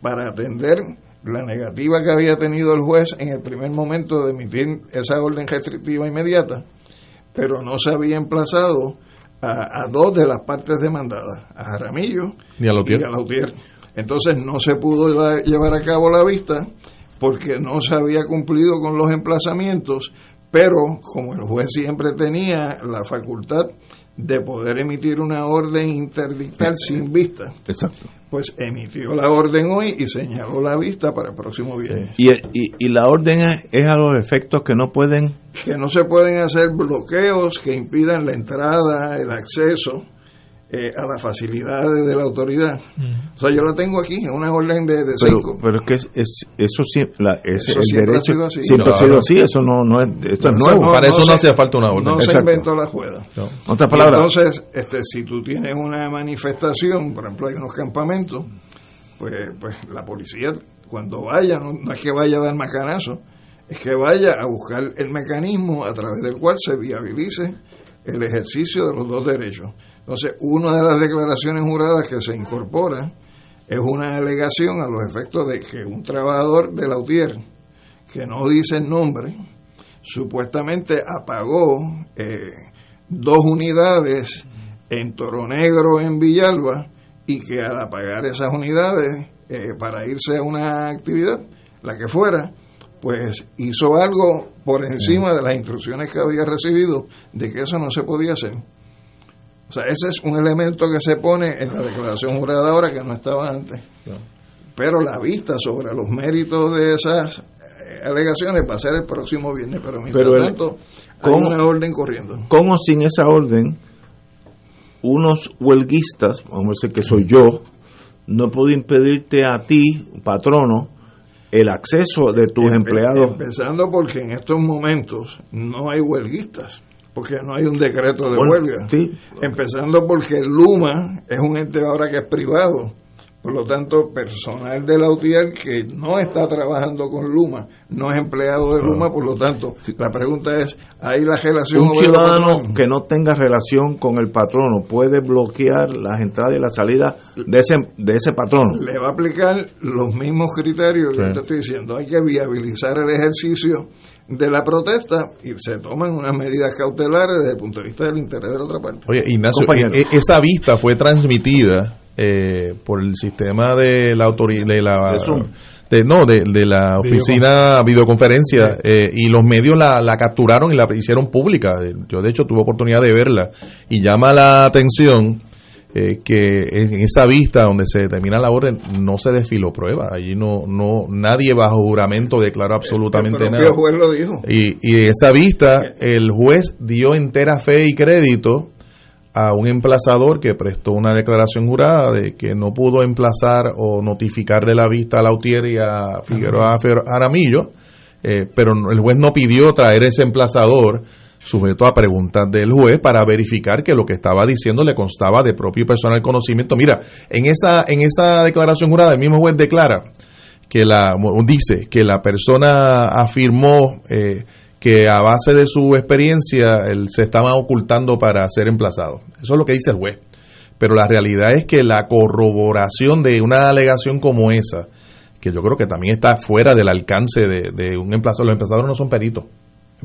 para atender la negativa que había tenido el juez en el primer momento de emitir esa orden restrictiva inmediata, pero no se había emplazado a, dos de las partes demandadas, a Jaramillo y a Lautier. Entonces no se pudo llevar a cabo la vista porque no se había cumplido con los emplazamientos, pero como el juez siempre tenía la facultad de poder emitir una orden interdictal sin vista. Exacto. Pues emitió la orden hoy y señaló la vista para el próximo viernes. Y, y, y la orden es, a los efectos que no pueden... Que no se pueden hacer bloqueos que impidan la entrada, el acceso eh, a las facilidades de la autoridad. Mm. O sea, yo la tengo aquí, en una orden de, de pero, cinco. Pero es que es, eso, siempre, la, es, el derecho, ha sido así. Siempre ha sido así, eso no, no es, esto es nuevo. Para eso no, hacía falta una orden. No se inventó la juega. Otra palabra. Entonces, este, si tú tienes una manifestación, por ejemplo, hay unos campamentos, pues, pues la policía, cuando vaya, no, no es que vaya a dar macanazo, es que vaya a buscar el mecanismo a través del cual se viabilice el ejercicio de los dos derechos. Entonces, una de las declaraciones juradas que se incorpora es una alegación a los efectos de que un trabajador de la UTIER, que no dice el nombre, supuestamente apagó eh, dos unidades en Toro Negro, en Villalba, y que al apagar esas unidades eh, para irse a una actividad, la que fuera, pues hizo algo por encima de las instrucciones que había recibido de que eso no se podía hacer. O sea, ese es un elemento que se pone en la declaración jurada ahora que no estaba antes. Pero la vista sobre los méritos de esas eh, alegaciones va a ser el próximo viernes, pero mientras tanto hay una orden corriendo. Con o sin esa orden, unos huelguistas, vamos a decir que soy yo, no puedo impedirte a ti, patrono, el acceso de tus empleados. Empezando porque en estos momentos no hay huelguistas porque no hay un decreto de huelga. Empezando porque Luma es un ente ahora que es privado, Por lo tanto, personal de la UTIER que no está trabajando con Luma, no es empleado de Luma, por lo tanto, la pregunta es, ¿hay la relación? Un ciudadano que no tenga relación con el patrono puede bloquear las entradas y las salidas de ese, de ese patrono. Le va a aplicar los mismos criterios que te estoy diciendo. Hay que viabilizar el ejercicio de la protesta y se toman unas medidas cautelares desde el punto de vista del interés de la otra parte. Oye, Ignacio, e, esa vista fue transmitida eh, por el sistema de la autoridad de la de, no de, la oficina videoconferencia eh, y los medios la, la capturaron y la hicieron pública. Yo de hecho tuve oportunidad de verla. Y llama la atención eh, que en esa vista donde se determina la orden no se desfiló prueba. Allí no no nadie bajo juramento declaró absolutamente nada. juez lo dijo. y, y en esa vista el juez dio entera fe y crédito a un emplazador que prestó una declaración jurada de que no pudo emplazar o notificar de la vista a Lautier y a Figueroa Aramillo, eh, pero el juez no pidió traer ese emplazador sujeto a preguntas del juez para verificar que lo que estaba diciendo le constaba de propio personal conocimiento. Mira, en esa, en esa declaración jurada el mismo juez declara que la, dice que la persona afirmó eh, que a base de su experiencia él se estaba ocultando para ser emplazado. Eso es lo que dice el juez. Pero la realidad es que la corroboración de una alegación como esa, que yo creo que también está fuera del alcance de, un emplazado, los emplazadores no son peritos.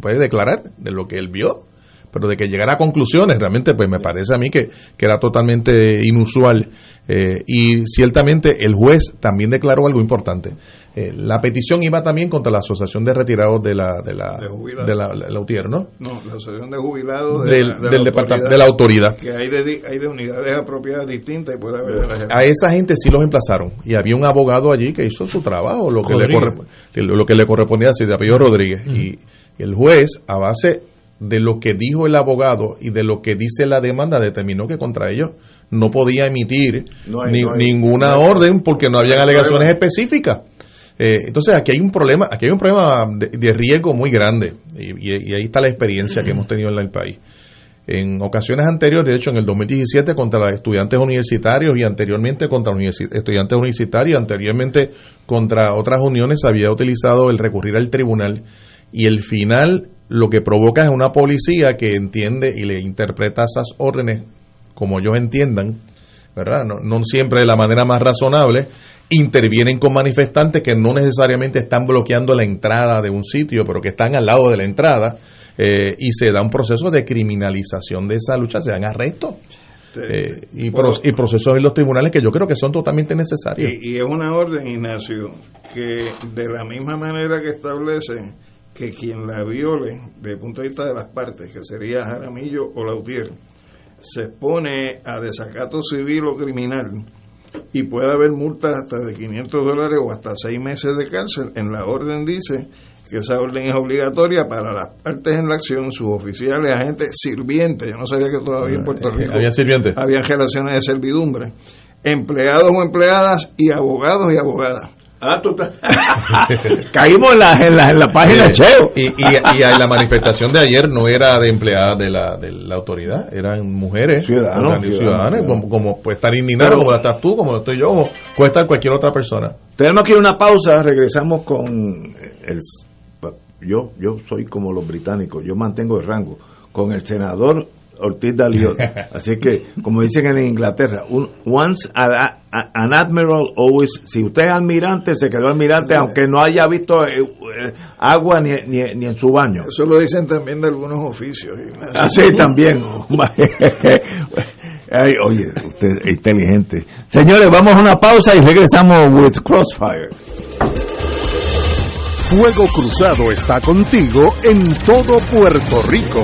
Puede declarar de lo que él vio, pero de que llegara a conclusiones, realmente pues me parece a mí que, que era totalmente inusual. Eh, y ciertamente el juez también declaró algo importante. Eh, la petición iba también contra la Asociación de Retirados de la de la, de, la, UTIER, ¿no? No, la Asociación de Jubilados del, del departamento de la autoridad. Que hay de, hay de unidades apropiadas distintas y puede haber A esa gente sí los emplazaron y había un abogado allí que hizo su trabajo, lo que, le, lo que le correspondía a de apellido Rodríguez. y, el juez, a base de lo que dijo el abogado y de lo que dice la demanda, determinó que contra ellos no podía emitir ninguna orden porque no habían alegaciones específicas. Eh, entonces aquí hay un problema, aquí hay un problema de, riesgo muy grande y, ahí está la experiencia que hemos tenido en el país. En ocasiones anteriores, de hecho en el 2017 contra los estudiantes universitarios y anteriormente contra estudiantes universitarios, anteriormente contra otras uniones había utilizado el recurrir al tribunal y el final lo que provoca es una policía que entiende y le interpreta esas órdenes como ellos entiendan, ¿verdad? No, no, siempre de la manera más razonable, intervienen con manifestantes que no necesariamente están bloqueando la entrada de un sitio, pero que están al lado de la entrada, eh, y se da un proceso de criminalización de esa lucha, se dan arrestos. Eh, y, y, procesos en los tribunales que yo creo que son totalmente necesarios. Y, y, es una orden, Ignacio, que de la misma manera que establece que quien la viole, desde el punto de vista de las partes, que sería Jaramillo o Lautier, se expone a desacato civil o criminal y puede haber multas hasta de 500 dólares o hasta seis meses de cárcel. En la orden dice que esa orden es obligatoria para las partes en la acción, sus oficiales, agentes, sirvientes. Yo no sabía que todavía en Puerto Rico había sirvientes. Había relaciones de servidumbre. Empleados o empleadas y abogados y abogadas. Ah, Caímos en la, en la, en la página Cheo. Y, y, y, la manifestación de ayer no era de empleadas de la, de la autoridad, eran mujeres, ciudadanos, ciudadanos, como, puede estar indignado, como la estás tú, como lo estoy yo, como puede estar cualquier otra persona. Tenemos aquí una pausa, regresamos con el. Yo, yo soy como los británicos, yo mantengo el rango. Con el senador Ortiz Daliot. Así que, como dicen en Inglaterra, un, once an admiral, always. Si usted es almirante, se quedó almirante, aunque no haya visto eh, eh, agua ni, ni, en su baño. Eso lo dicen también de algunos oficios. Así también. Ay, oye, usted es inteligente. Señores, vamos a una pausa y regresamos with Crossfire. Fuego Cruzado está contigo en todo Puerto Rico.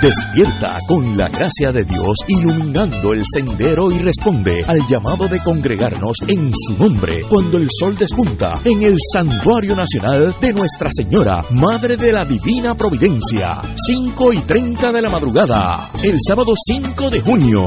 Despierta con la gracia de Dios iluminando el sendero y responde al llamado de congregarnos en su nombre cuando el sol despunta en el Santuario Nacional de Nuestra Señora, Madre de la Divina Providencia, 5 y 30 de la madrugada, el sábado 5 de junio.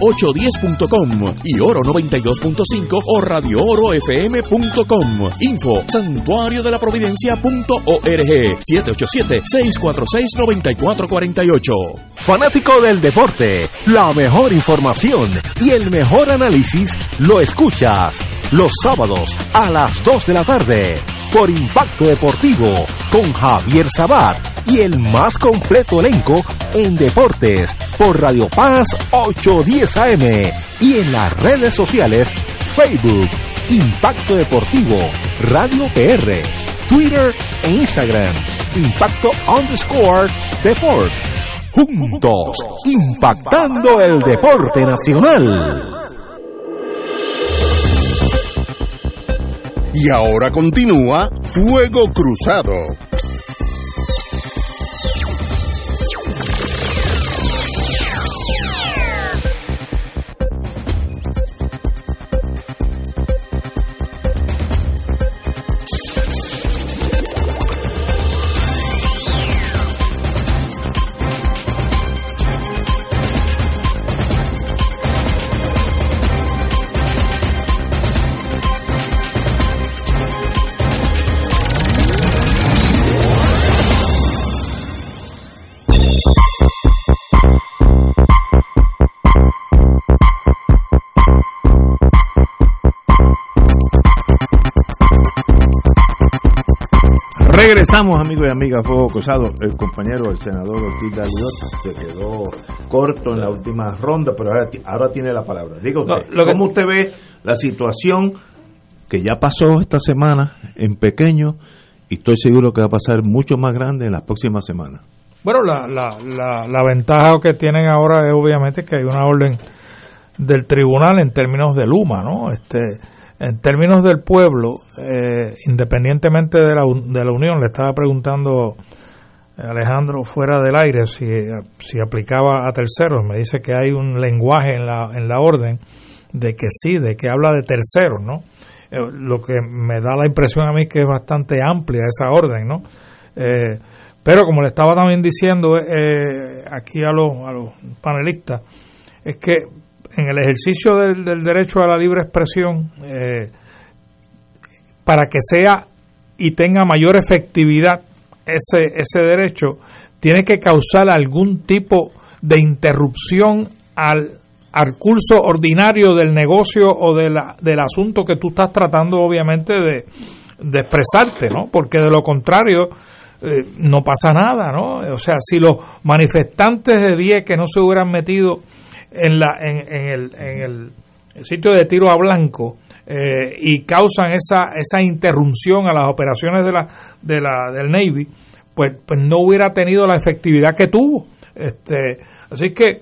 810.com y Oro 92.5 o Radio Oro FM.com. Info santuario de la providencia.org 787-646-9448. Fanático del deporte, la mejor información y el mejor análisis lo escuchas los sábados a las 2 de la tarde por Impacto Deportivo con Javier Sabat y el más completo elenco en deportes por Radio Paz 810 AM y en las redes sociales Facebook, Impacto Deportivo, Radio PR, Twitter e Instagram, Impacto underscore Deport. Juntos, impactando el deporte nacional. Y ahora continúa Fuego Cruzado. Regresamos, amigos y amigas, Fuego Cruzado. El compañero, el senador Ortiz Daliot, se quedó corto en la última ronda, pero ahora, ahora tiene la palabra. Digo, ¿cómo usted ve la situación que ya pasó esta semana en pequeño y estoy seguro que va a pasar mucho más grande en las próximas semanas? Bueno, la, la, la, la ventaja que tienen ahora es obviamente que hay una orden del tribunal en términos de Luma, ¿no? Este en términos del pueblo, eh, independientemente de la, de la Unión, le estaba preguntando Alejandro fuera del aire si, si aplicaba a terceros. Me dice que hay un lenguaje en la, en la orden de que sí, de que habla de terceros, ¿no? Eh, lo que me da la impresión a mí que es bastante amplia esa orden, ¿no? Eh, pero como le estaba también diciendo aquí a los, a los panelistas, es que en el ejercicio del, derecho a la libre expresión, eh, para que sea y tenga mayor efectividad ese, ese derecho, tiene que causar algún tipo de interrupción al, al curso ordinario del negocio o de la, del asunto que tú estás tratando, obviamente, de, de expresarte, ¿no? Porque de lo contrario, eh, no pasa nada, ¿no? O sea, si los manifestantes de 10 que no se hubieran metido en, la, en, en, el, en el sitio de tiro a blanco eh, y causan esa, esa interrupción a las operaciones de la, de la, del Navy, pues, pues no hubiera tenido la efectividad que tuvo. Este, así que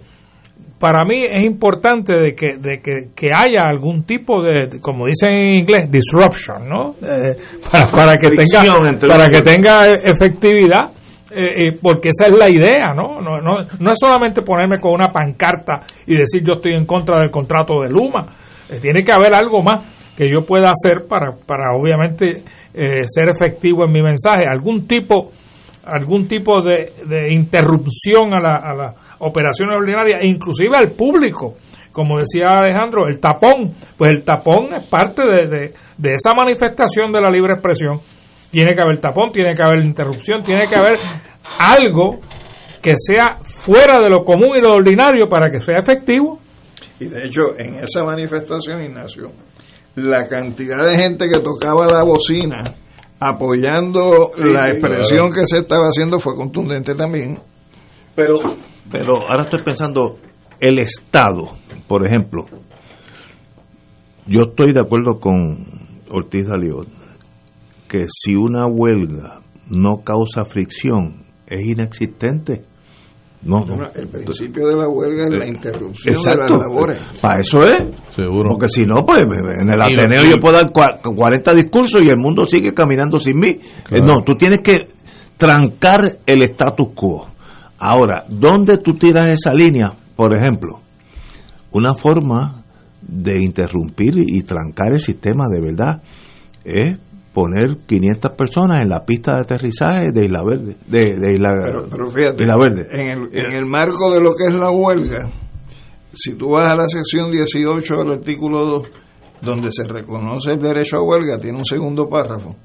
para mí es importante de que, de que, que haya algún tipo de, como dicen en inglés, disruption, ¿no? Eh, para, para, que tenga, para que tenga efectividad eh, eh, porque esa es la idea, ¿no? No, ¿no? no es solamente ponerme con una pancarta y decir yo estoy en contra del contrato de Luma, eh, tiene que haber algo más que yo pueda hacer para, para obviamente eh, ser efectivo en mi mensaje. Algún tipo, algún tipo de, de interrupción a, la, a las operaciones ordinarias, e inclusive al público. Como decía Alejandro, el tapón, pues el tapón es parte de, de, de esa manifestación de la libre expresión. Tiene que haber tapón, tiene que haber interrupción, tiene que haber algo que sea fuera de lo común y lo ordinario para que sea efectivo. Y de hecho, en esa manifestación, Ignacio, la cantidad de gente que tocaba la bocina apoyando Sí, la expresión claro. que se estaba haciendo fue contundente también. Pero, pero ahora estoy pensando, el Estado, por ejemplo, yo estoy de acuerdo con Ortiz Daliot, que si una huelga no causa fricción, es inexistente. No, no. El principio de la huelga es la interrupción de las labores. Para eso es. Seguro. Porque si no, pues en el Ateneo yo puedo dar cua- 40 discursos y el mundo sigue caminando sin mí. Eh, No, tú tienes que trancar el status quo. Ahora, ¿dónde tú tiras esa línea? Por ejemplo, una forma de interrumpir y trancar el sistema de verdad es poner 500 personas en la pista de aterrizaje de Isla Verde. De, de Isla, Pero, pero fíjate, Isla Verde. En, el, en el marco de lo que es la huelga, si tú vas a la sección 18 del artículo 2, donde se reconoce el derecho a huelga, tiene un segundo párrafo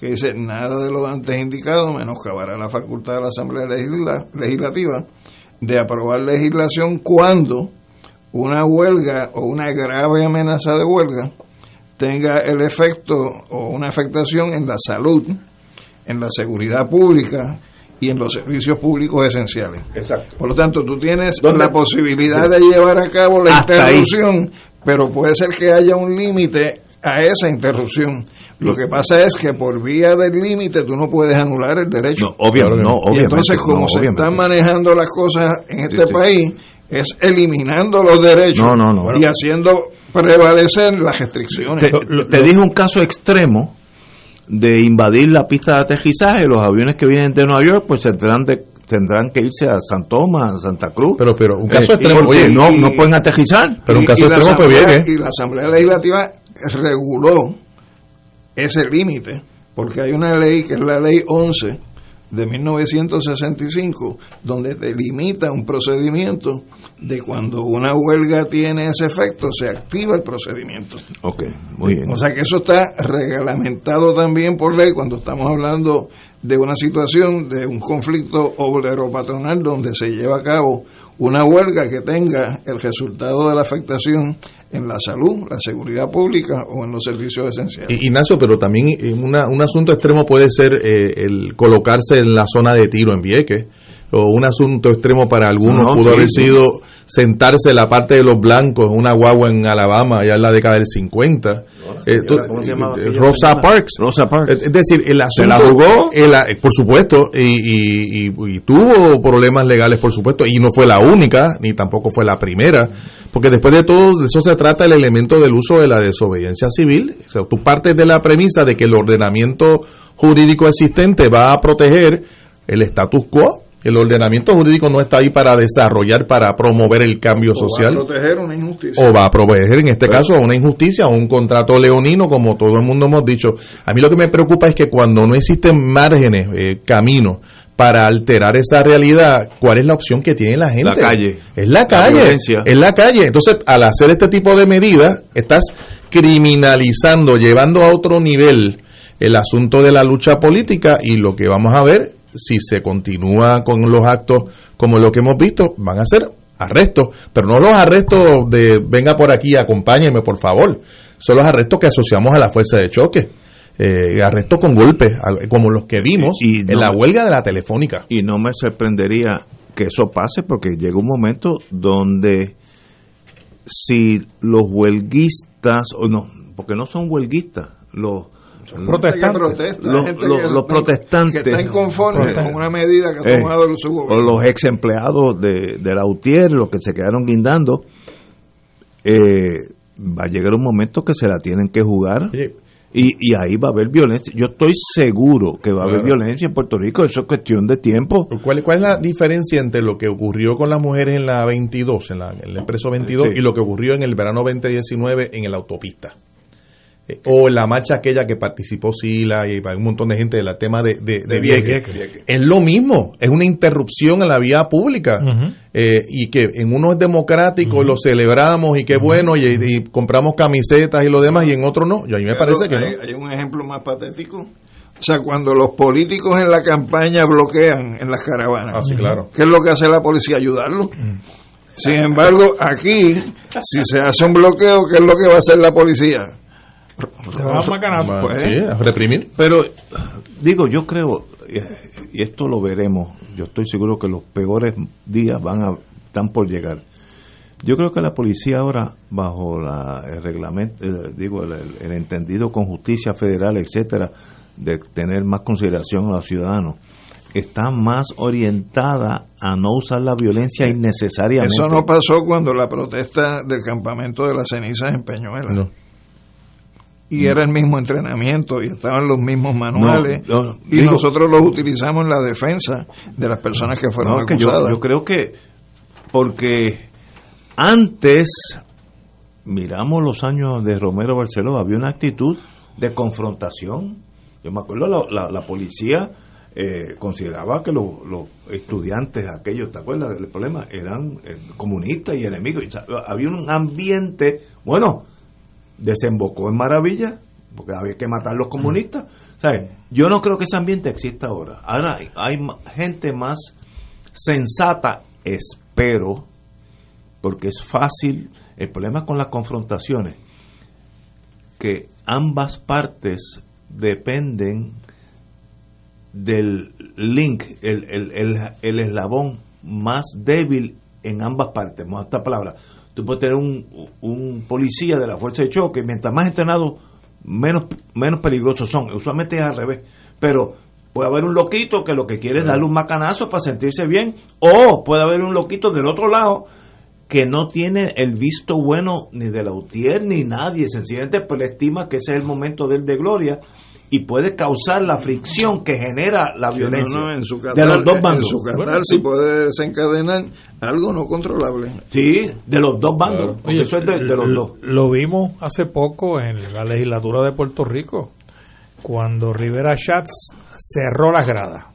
que dice, nada de lo antes indicado menoscabará la facultad de la Asamblea Legisla- Legislativa de aprobar legislación cuando una huelga o una grave amenaza de huelga tenga el efecto o una afectación en la salud, en la seguridad pública y en los servicios públicos esenciales. Exacto. Por lo tanto, tú tienes ¿Dónde? la posibilidad de llevar a cabo la Hasta ahí. interrupción, pero puede ser que haya un límite a esa interrupción. Lo que pasa es que por vía del límite tú no puedes anular el derecho. No, obviamente, no, y entonces, como no, se están manejando las cosas en este Sí, sí. país, es eliminando los derechos No, no, no. y haciendo prevalecer las restricciones. Te, te dije un caso extremo de invadir la pista de aterrizaje. Los aviones que vienen de Nueva York, pues tendrán de tendrán que irse a San Tomás, a Santa Cruz. Pero, pero, un caso Eh, extremo, oye, no, y- no pueden aterrizar. Pero un Y- caso y extremo fue Asamblea- Vieques. Y la Asamblea Legislativa reguló ese límite, porque hay una ley que es la ley 11 de 1965, donde delimita un procedimiento de cuando una huelga tiene ese efecto, se activa el procedimiento. Ok, muy bien. O sea que eso está reglamentado también por ley cuando estamos hablando de una situación de un conflicto obrero patronal donde se lleva a cabo una huelga que tenga el resultado de la afectación en la salud, la seguridad pública o en los servicios esenciales. Ignacio, pero también eh, una- un asunto extremo puede ser eh, el colocarse en la zona de tiro en Vieques. O un asunto extremo para algunos No, pudo sí, haber sido sentarse en la parte de los blancos, en una guagua en Alabama, ya en la década del 50. Eh, ¿cómo se eh, Rosa? Parks. Rosa Parks. Es decir, el asunto. la jugó? el por supuesto, y, y- y- y tuvo problemas legales, por supuesto, y no fue la única, ni tampoco fue la primera, porque después de todo, de eso se trata el elemento del uso de la desobediencia civil. O sea, tú partes de la premisa de que el ordenamiento jurídico existente va a proteger el status quo. El ordenamiento jurídico no está ahí para desarrollar, para promover el cambio O va a social proteger una injusticia. o va a proveer en este caso una injusticia o un contrato leonino como todo el mundo hemos dicho a mí lo que me preocupa es que cuando no existen márgenes eh, caminos para alterar esa realidad cuál es la opción que tiene la gente La calle. es la La calle violencia. es la calle entonces al hacer este tipo de medidas estás criminalizando llevando a otro nivel el asunto de la lucha política y lo que vamos a ver si se continúa con los actos como lo que hemos visto van a ser arrestos, pero no los arrestos de venga por aquí, acompáñeme por favor, son los arrestos que asociamos a la fuerza de choque, eh, arrestos con golpes, como los que vimos Y- y en la huelga de la telefónica. Y no me sorprendería que eso pase porque llega un momento donde si los huelguistas, o no, porque no son huelguistas, los protestantes. Que protesta, Los- gente los- que los está- protestantes. que está inconforme con una medida que ha Eh, tomado su o gobierno. los ex empleados de, de la UTIER, los que se quedaron guindando, eh, va a llegar un momento que se la tienen que jugar. Y, y ahí va a haber violencia. Yo estoy seguro que va a haber Claro. violencia en Puerto Rico. Eso es cuestión de tiempo. ¿Cuál, ¿Cuál es la diferencia entre lo que ocurrió con las mujeres en la 22, en, la, en el expreso 22, Sí. y lo que ocurrió en el verano 2019 en la autopista? Eh, o la marcha aquella que participó Sila y un montón de gente del tema de, de, de, Vieques. Es lo mismo, es una interrupción en la vía pública eh, y que en uno es democrático, lo celebramos y qué bueno y, compramos camisetas y lo demás y en otro no. Y a mí me parece que hay, hay un ejemplo más patético. O sea, cuando los políticos en la campaña bloquean en las caravanas, ah, claro. ¿qué es lo que hace la policía? Ayudarlo. Sin embargo, aquí, si se hace un bloqueo, ¿qué es lo que va a hacer la policía? Pues, reprimir. Pero, digo, yo creo, y esto lo veremos, yo estoy seguro que los peores días van a, están por llegar. Yo creo que la policía ahora, bajo la, el reglamento, eh, digo, el, entendido con justicia federal, etcétera, de tener más consideración a los ciudadanos, está más orientada a no usar la violencia innecesariamente. Eso no pasó cuando la protesta del campamento de las cenizas en Peñuela. Y era el mismo entrenamiento y estaban los mismos manuales y nosotros los utilizamos en la defensa de las personas que fueron acusadas. yo, creo que porque antes miramos los años de Romero Barceló, había una actitud de confrontación. Yo me acuerdo la, la policía eh, consideraba que los, estudiantes aquellos, ¿te acuerdas del problema? Eran eh, comunistas y enemigos. había un ambiente, bueno, desembocó en maravilla, porque había que matar a los comunistas. ¿sabes? Yo no creo que ese ambiente exista ahora. Ahora hay, gente más sensata, espero, porque es fácil. El problema con las confrontaciones, que ambas partes dependen del link, el, el, el, eslabón más débil en ambas partes, esta palabra. Tú puedes tener un, un policía de la fuerza de choque, mientras más entrenado, menos, menos peligrosos son. Usualmente es al revés. Pero puede haber un loquito que lo que quiere es darle un macanazo para sentirse bien, o puede haber un loquito del otro lado que no tiene el visto bueno ni de la UTIER ni nadie, sencillamente pues le estima que ese es el momento del de gloria y puede causar la fricción que genera la violencia en su de los dos bandos. En su puede desencadenar algo no controlable. Sí, de los dos bandos. eso es de, los dos. Lo vimos hace poco en la legislatura de Puerto Rico, cuando Rivera Schatz cerró las gradas.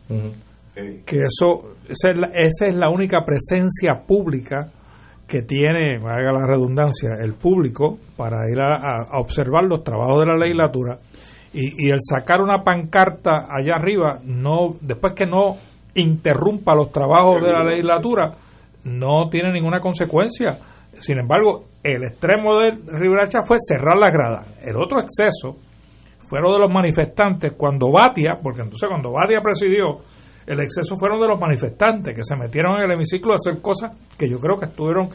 Que eso, esa es, la, esa es la única presencia pública que tiene, haga la redundancia, el público para ir a observar los trabajos de la legislatura y, el sacar una pancarta allá arriba, no después que no interrumpa los trabajos de la legislatura, no tiene ninguna consecuencia. Sin embargo, el extremo de Riveracha fue cerrar la grada. El otro exceso fueron de los manifestantes cuando Batia, porque entonces cuando Batia presidió, el exceso fueron de los manifestantes que se metieron en el hemiciclo a hacer cosas que yo creo que estuvieron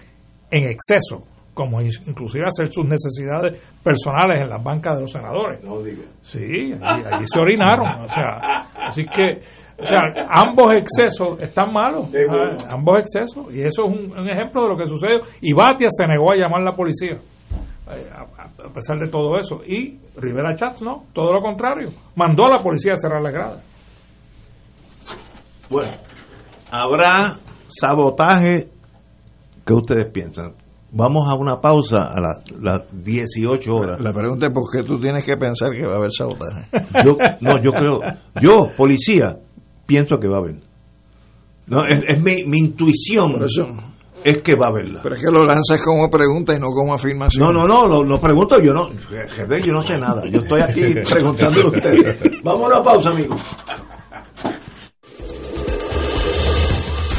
en exceso como inclusive hacer sus necesidades personales en las bancas de los senadores. No diga. Sí, allí, se orinaron. O sea, así que, o sea, ambos excesos están malos. Ambos excesos. Y eso es un, ejemplo de lo que sucedió. Y Batia se negó a llamar a la policía. Eh, a, pesar de todo eso. Y Rivera Chats no, todo lo contrario. Mandó a la policía a cerrar la grada. Bueno, habrá sabotaje. ¿Qué ustedes piensan? Vamos a una pausa a las 18 horas. La pregunta es por qué tú tienes que pensar que va a haber sabotaje. Yo, no, yo creo, yo, policía, pienso que va a haber. No, es, mi, mi, intuición es que va a haberla. Pero es que lo lanzas como pregunta y no como afirmación. No, no, no, lo, lo pregunto yo no, yo no sé nada. Yo estoy aquí preguntándole a ustedes. Vamos a una pausa, amigos.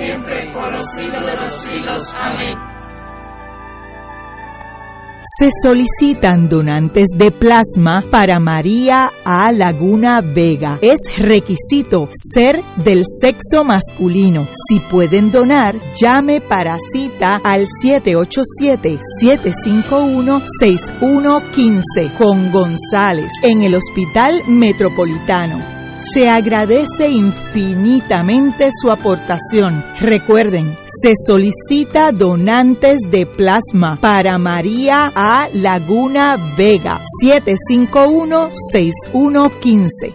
siempre, por los de los siglos. Amén. Se solicitan donantes de plasma para María A. Laguna Vega. Es requisito ser del sexo masculino. Si pueden donar, llame para cita al 787-751-6115 con González en el Hospital Metropolitano. Se agradece infinitamente su aportación. Recuerden, se solicita donantes de plasma para María A. Laguna Vega 751-6115.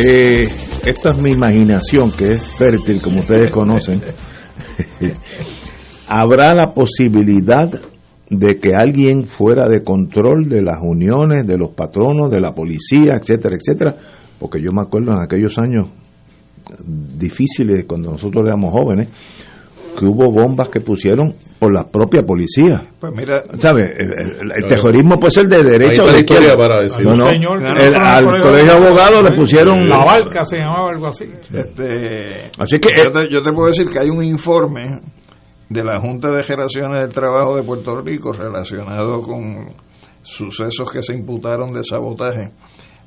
Eh, esta es mi imaginación, que es fértil, como ustedes conocen. ¿Habrá la posibilidad de que alguien fuera de control de las uniones, de los patronos, de la policía, etcétera, etcétera? Porque yo me acuerdo en aquellos años difíciles, cuando nosotros éramos jóvenes, que hubo bombas que pusieron por la propia policía. Pues mira, ¿Sabe? El, el- el terrorismo puede ser de derecha o de izquierda. para decir. No, no. Señor El- al al colegio de abogados le pusieron La barca se llamaba algo así. este, Así que- yo, te, yo te puedo decir que hay un informe de la Junta de Generaciones del Trabajo de Puerto Rico relacionado con sucesos que se imputaron de sabotaje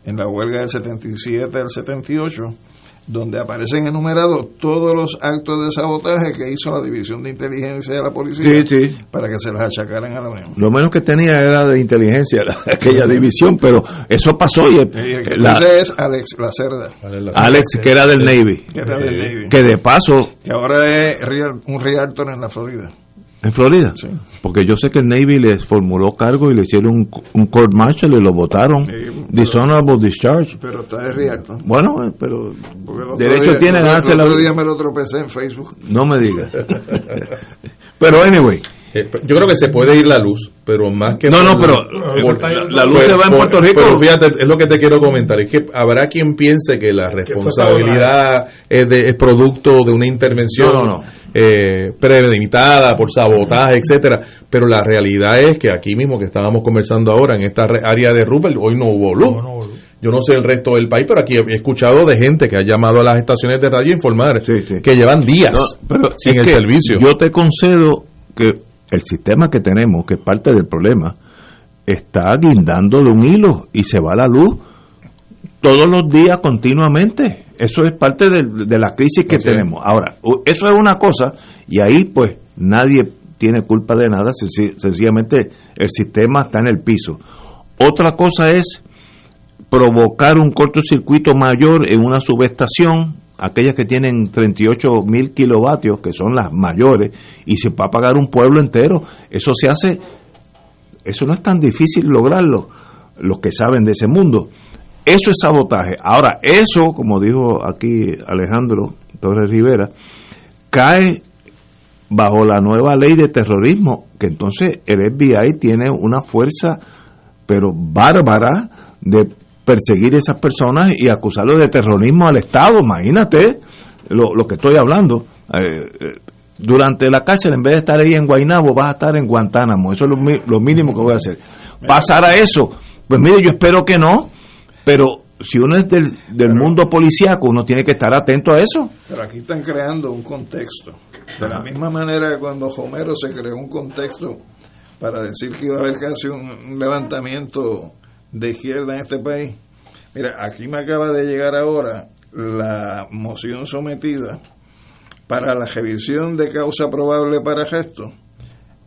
en la huelga del 77 al 78, donde aparecen enumerados todos los actos de sabotaje que hizo la División de Inteligencia de la Policía Sí, sí. para que se las achacaran a la Unión. Lo menos que tenía era de inteligencia la- aquella división, pero eso pasó y Y el que la- dice es Alex Lacerda, Alex, que era del Navy, que era del Navy, que de paso, que ahora es real- un realtor en la Florida. En Florida, Sí. porque yo sé que el Navy les formuló cargo y le hicieron un, un court martial y lo votaron. Sí, Dishonorable discharge. Pero está de realtor. Bueno, eh, pero el derecho día- tiene a el ganarse la otro día me lo tropecé en Facebook. No me digas. pero anyway, Yo creo que se puede ir la luz, pero más que... No, no, pero por- la- la luz se va en Puerto Rico. Pero fíjate, es lo que te quiero comentar, es que habrá quien piense que la responsabilidad es, de, es producto de una intervención No, no, no. eh, premeditada por sabotaje, etcétera, pero la realidad es que aquí mismo que estábamos conversando ahora en esta re- área de Rupert, hoy no hubo luz. Yo no sé el resto del país, pero aquí he escuchado de gente que ha llamado a las estaciones de radio a informar Sí, sí. que llevan días No, pero sin el servicio. Yo te concedo que el sistema que tenemos, que es parte del problema, está guindando de un hilo y se va la luz todos los días continuamente. Eso es parte de, la crisis que Así es. tenemos. Ahora, eso es una cosa y ahí pues nadie tiene culpa de nada, senci- sencillamente el sistema está en el piso. Otra cosa es provocar un cortocircuito mayor en una subestación, aquellas que tienen 38 mil kilovatios, que son las mayores, y se va a pagar un pueblo entero. Eso se hace, eso no es tan difícil lograrlo, los que saben de ese mundo. Eso es sabotaje. Ahora, eso, como dijo aquí Alejandro, Torres Rivera, cae bajo la nueva ley de terrorismo, que entonces el FBI tiene una fuerza, pero bárbara, de perseguir a esas personas y acusarlos de terrorismo al Estado. Imagínate lo, lo que estoy hablando. Eh, eh, durante la cárcel, en vez de estar ahí en Guaynabo, vas a estar en Guantánamo. Eso es lo, lo mínimo que voy a hacer. ¿Pasará eso? Pues mire, yo espero que no, pero si uno es del, del mundo policíaco, uno tiene que estar atento a eso. Pero aquí están creando un contexto. De la misma manera que cuando Homero se creó un contexto para decir que iba a haber casi un levantamiento de izquierda en este país. Mira, aquí me acaba de llegar ahora la moción sometida para la revisión de causa probable para gesto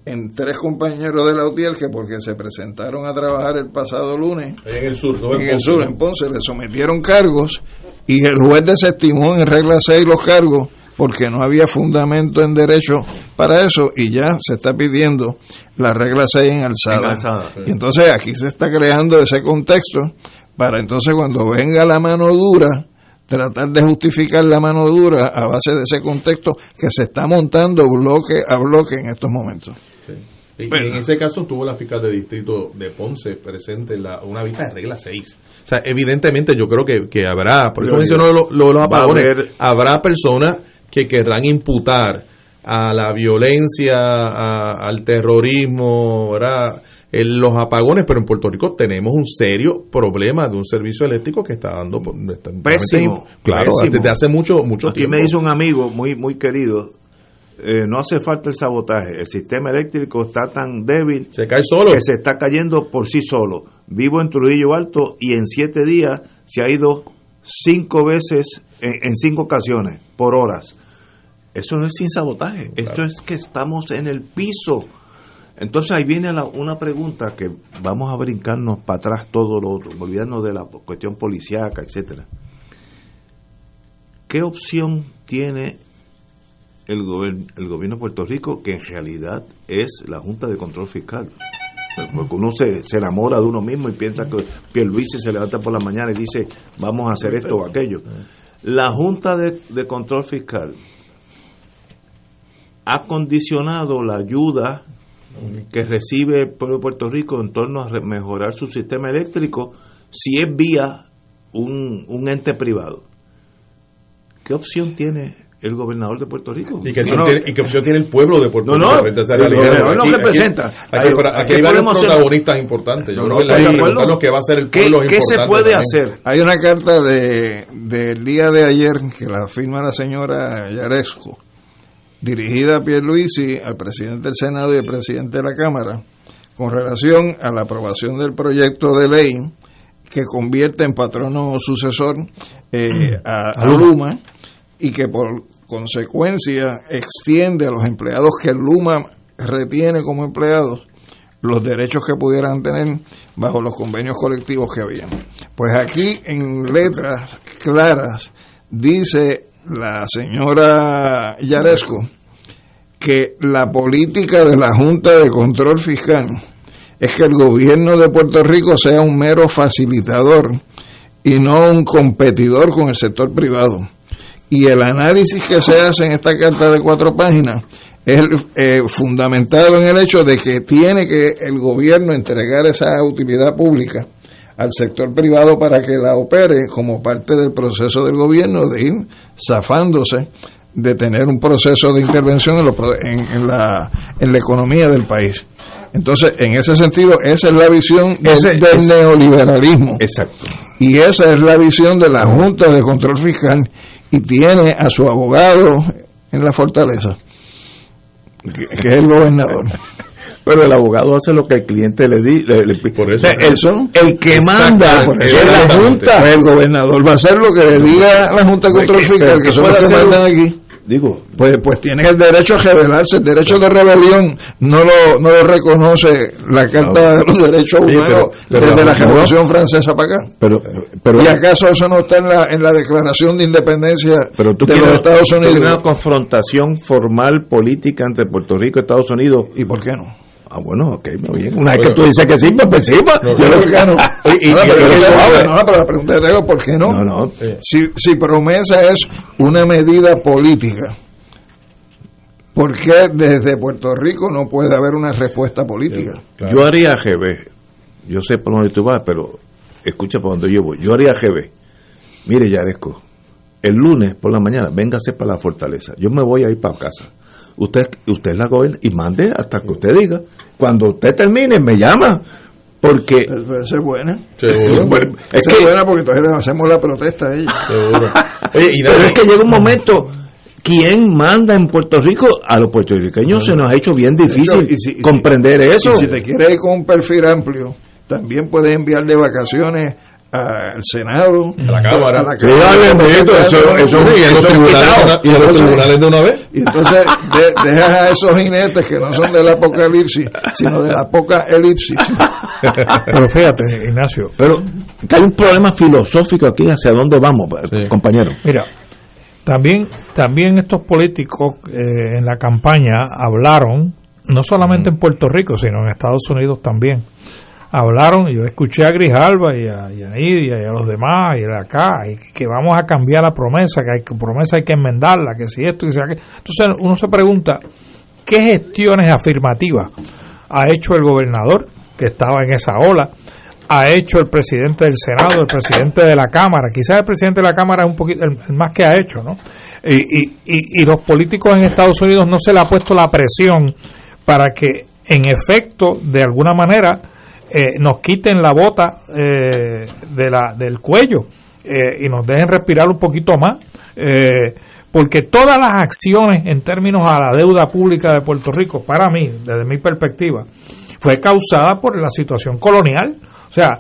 en tres compañeros de la UTIER que porque se presentaron a trabajar el pasado lunes En el sur, no en en el sur, ¿no? en Ponce, le sometieron cargos y el juez desestimó en regla 6 los cargos porque no había fundamento en derecho para eso y ya se está pidiendo la regla 6 en alzada. En alzada, sí. Y entonces aquí se está creando ese contexto para entonces cuando venga la mano dura, tratar de justificar la mano dura a base de ese contexto que se está montando bloque a bloque en estos momentos. Y, en ese caso tuvo la fiscal de distrito de Ponce presente en la, una vista de regla 6. O sea, evidentemente yo creo que, que habrá, por eso mencionó lo, lo los apagones, haber- habrá personas que querrán imputar a la violencia, a- al terrorismo, ¿verdad? En los apagones, pero en Puerto Rico tenemos un serio problema de un servicio eléctrico que está dando está- Pésimo, claro, pésimo. desde hace mucho mucho Aquí tiempo. me dice un amigo muy muy querido, eh, no hace falta el sabotaje, el sistema eléctrico está tan débil se cae solo. que se está cayendo por sí solo. Vivo en Trujillo Alto y en siete días se ha ido cinco veces, en, en cinco ocasiones, por horas. Eso no es sin sabotaje, esto es que estamos en el piso. Entonces ahí viene la- una pregunta que vamos a brincarnos para atrás todo lo otro, olvidarnos de la cuestión policíaca, etcétera. ¿Qué opción tiene el, gober- el gobierno de Puerto Rico, que en realidad es la Junta de Control Fiscal? Porque uno se, se enamora de uno mismo y piensa que Pierluisi se levanta por la mañana y dice, vamos a hacer esto o aquello. La Junta de, de Control Fiscal ha condicionado la ayuda que recibe el pueblo de Puerto Rico en torno a mejorar su sistema eléctrico si es vía un, un ente privado. ¿Qué opción tiene el gobernador de Puerto Rico? ¿Y qué, opción No, no, tiene, y qué opción tiene el pueblo de Puerto No, no, Rico realidad? no, no Aquí- representa. Aquí, aquí, aquí ¿qué hay varios protagonistas importantes. Yo No, creo no, que la lo que va a hacer el ¿Qué- pueblo es qué se puede también. hacer? Hay una carta de, del día de ayer que la firma la señora Yaresco, dirigida a Pierluisi, al presidente del Senado y al presidente de la Cámara, con relación a la aprobación del proyecto de ley que convierte en patrono sucesor eh, a, a Luma y que por consecuencia extiende a los empleados que Luma retiene como empleados los derechos que pudieran tener bajo los convenios colectivos que habían. Pues aquí en letras claras dice la señora Yaresco que la política de la Junta de Control Fiscal es que el gobierno de Puerto Rico sea un mero facilitador y no un competidor con el sector privado. Y el análisis que se hace en esta carta de cuatro páginas es eh, fundamentado en el hecho de que tiene que el gobierno entregar esa utilidad pública al sector privado para que la opere como parte del proceso del gobierno de ir zafándose de tener un proceso de intervención en, lo en- en la, en la economía del país. Entonces, en ese sentido, esa es la visión del, Ese- del ese- neoliberalismo. Exacto. Y esa es la visión de la Junta de Control Fiscal y tiene a su abogado en la fortaleza, que, que es el gobernador. Pero el abogado hace lo que el cliente le dice. Por eso. el, el que manda Por eso es la. Junta. El gobernador va a hacer lo que le diga la Junta Control ¿Qué- Fiscal, que son los que mandan aquí. Digo, Pues, pues tiene el derecho a rebelarse, el derecho de rebelión no lo, no lo reconoce la Carta de los Derechos Humanos pero- pero desde la- Revolución Francesa para acá. pero, pero, ¿Y acaso eso no está en la, en la Declaración de Independencia pero tú de quieres, los Estados tú Unidos? una confrontación formal política entre Puerto Rico y Estados Unidos. ¿Y por qué no? Ah, bueno, ok, muy bien. Una vez que tú dices que sí, pues, pues sí, pues. Yo creo que no. Y- pero no, pero la pregunta que tengo, ¿por qué no? No, no. Si, si promesa es una medida política, ¿por qué desde Puerto Rico no puede haber una respuesta política? Yo haría GB. Yo sé por dónde tú vas, pero escucha por dónde yo voy. Yo haría GB. Mire, Yaresco, el lunes por la mañana, véngase para la fortaleza. Yo me voy a ir para casa. Usted, usted la gobierna y mande hasta que usted diga. Cuando usted termine, me llama. Porque. Esa es buena. Seguro. Es Esa que- es buena porque entonces hacemos la protesta a ella. Oye, pero es que llega un momento. ¿Quién manda en Puerto Rico? A los puertorriqueños se nos ha hecho bien difícil Y si- y si- comprender eso. Y si te quieres ir con un perfil amplio, también puedes enviar de vacaciones al Senado, A la Cámara. a la Sí, eso- eso- y en los tribunales- y en los tribunales de una vez. Y entonces de- dejas a esos jinetes que no son del apocalipsis, sino de la apocalipsis. Pero fíjate, Ignacio. Pero que hay un problema filosófico aquí, ¿hacia dónde vamos, compañero? Mira, también, también estos políticos eh, en la campaña hablaron, no solamente en Puerto Rico, sino en Estados Unidos también. Hablaron, y yo escuché a Grijalba y a, y a Nidia y a los demás, y de acá, y que vamos a cambiar la promesa, que hay que promesa hay que enmendarla, que si esto y si aquello. Entonces uno se pregunta, ¿qué gestiones afirmativas ha hecho el gobernador que estaba en esa ola? ha hecho el presidente del Senado, el presidente de la Cámara. Quizás el presidente de la Cámara es un poquito el, más que ha hecho, ¿no? Y, y, y los políticos en Estados Unidos no se le ha puesto la presión para que, en efecto, de alguna manera, eh, nos quiten la bota eh, de la, del cuello eh, y nos dejen respirar un poquito más. eh, porque todas las acciones en términos a la deuda pública de Puerto Rico, para mí, desde mi perspectiva, fue causada por la situación colonial. O sea,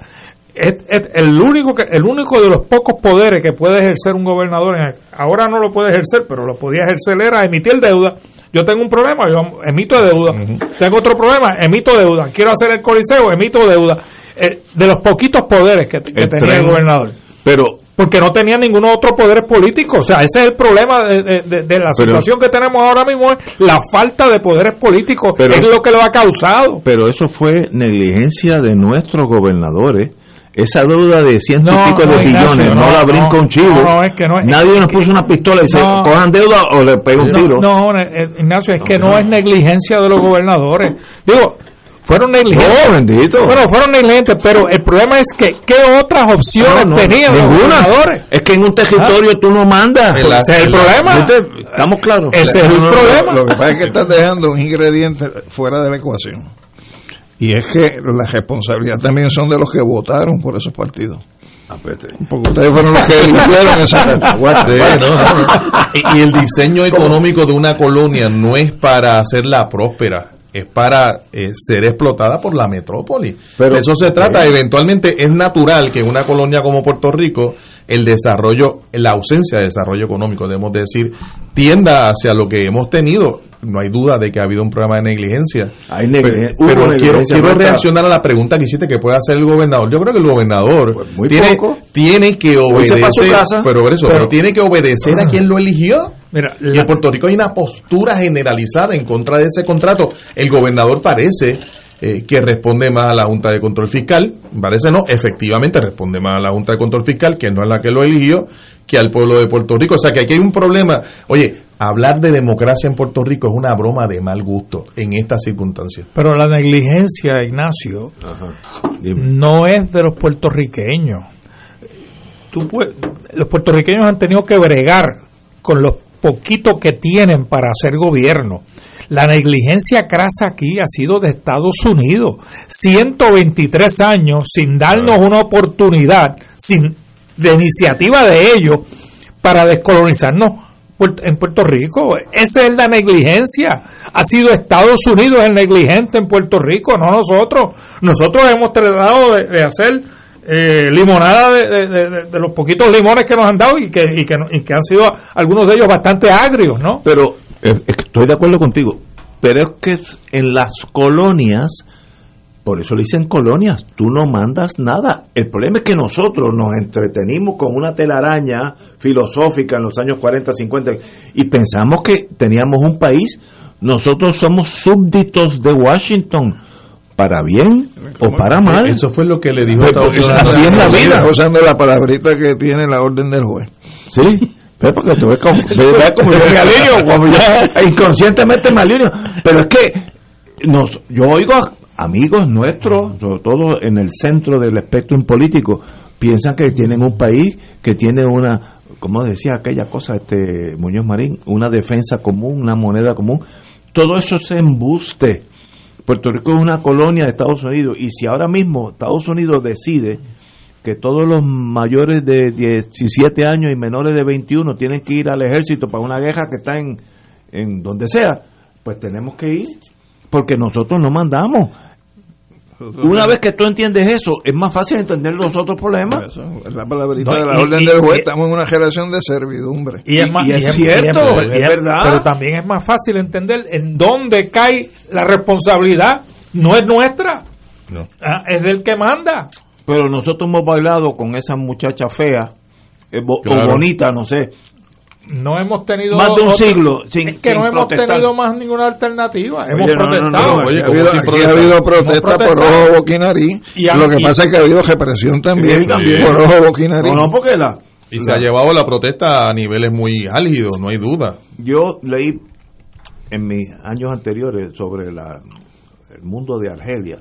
es, el único que el único de los pocos poderes que puede ejercer un gobernador en- ahora no lo puede ejercer, pero lo podía ejercer era emitir deuda. Yo tengo un problema, yo emito deuda. Tengo otro problema, emito deuda. Quiero hacer el coliseo, emito deuda. Eh, de los poquitos poderes que, que El tenía el gobernador Pero porque no tenía ningún otro poder político. O sea, ese es el problema de, de- de- de la Pero- situación que tenemos ahora mismo, es la falta de poderes políticos. Pero- es lo que lo ha causado. Pero eso fue negligencia de nuestros gobernadores. Esa deuda de ciento No, y pico de billones no, no, la brinca no, un chivo. no, no, es que no es- Nadie es nos que- puso una pistola y dice, cojan deuda o le pega un tiro. No, eh, Ignacio, es que no, es negligencia de los gobernadores. Digo, fueron negligentes. Bendito. Bueno, fueron negligentes, pero el problema es que ¿qué otras opciones No, no, tenían los ninguna. gobernadores? Es que en un territorio tú no mandas. En la- Ese es el problema. Estamos claros. Ese es el problema. Lo que pasa es que estás dejando un ingrediente fuera de la ecuación. Y es que la responsabilidad también son de los que votaron por esos partidos. Porque ustedes fueron los que eligieron esa. Y, y el diseño económico de una colonia no es para hacerla próspera, es para eh, ser explotada por la metrópoli. Pero- de eso se trata. Eventualmente es natural que en una colonia como Puerto Rico el desarrollo, la ausencia de desarrollo económico, debemos decir, tienda hacia lo que hemos tenido. No hay duda de que ha habido un problema de negligencia. Hay negligencia. Pero, quiero, reaccionar a la pregunta que hiciste que puede hacer el gobernador. Yo creo que el gobernador Pues muy tiene, poco. tiene que obedecer, casa. pero, eso, Pero- pero tiene que obedecer a quien lo eligió. Mira, Y en Puerto Rico hay una postura generalizada en contra de ese contrato. El gobernador parece eh, que responde más a la Junta de Control Fiscal, parece no, efectivamente responde más a la Junta de Control Fiscal, que no es la que lo eligió, que al pueblo de Puerto Rico. O sea que aquí hay un problema. Oye, hablar de democracia en Puerto Rico es una broma de mal gusto en estas circunstancias. Pero la negligencia, Ignacio, no es de los puertorriqueños. Tú los puertorriqueños han tenido que bregar con los poquitos que tienen para hacer gobierno. La negligencia crasa aquí ha sido de Estados Unidos. 123 años sin darnos una oportunidad, sin de iniciativa de ellos, para descolonizarnos en Puerto Rico. Esa es la negligencia. Ha sido Estados Unidos el negligente en Puerto Rico, no nosotros. Nosotros hemos tratado de, de hacer eh, limonada de, de- los poquitos limones que nos han dado y que, y que, han sido algunos de ellos bastante agrios, ¿no? Pero eh, estoy de acuerdo contigo. Pero es que en las colonias, por eso le dicen colonias, tú no mandas nada. El problema es que nosotros nos entretenimos con una telaraña filosófica en los años 40, 50 y pensamos que teníamos un país nosotros somos súbditos de Washington, para bien o para mal. Eso fue lo que le dijo Pues, Estados pues, Unidos. así es la vida. usando la palabrita que tiene la orden del juez. Sí, pero porque tú ves como, ves como yo me alineo, como ya inconscientemente me alineo. Pero es que nos, yo oigo a amigos nuestros, sobre todo en el centro del espectro político, piensan que tienen un país que tiene una, como decía aquella cosa, este Muñoz Marín, una defensa común, una moneda común. Todo eso se embuste. Puerto Rico es una colonia de Estados Unidos y si ahora mismo Estados Unidos decide que todos los mayores de 17 años y menores de 21 tienen que ir al ejército para una guerra que está en, en donde sea, pues tenemos que ir, porque nosotros no mandamos. Una vez que tú entiendes eso, es más fácil entender los otros problemas. Eso, es la palabrita No, de la y- orden y- del juez. y- estamos en una generación de servidumbre. Y es, más, y es y cierto, y es verdad. Pero también es más fácil entender en dónde cae la responsabilidad. No es nuestra, No. ah, es del que manda. Pero nosotros hemos bailado con esa muchacha fea, eh, bo- Claro. o bonita, no sé, No hemos tenido más de un otro- siglo sin, es que sin no hemos protestar. tenido más ninguna alternativa. Hemos Oye, no, no, no, protestado. no, Oye, aquí ¿cómo ha habido, ha protesta por ojo, a- Lo que y- pasa es que ha habido represión también, por ojo, boca y nariz. No, no, porque la, Y se ha llevado la protesta a niveles muy álgidos, no hay duda. Yo leí en mis años anteriores sobre la, el mundo de Argelia.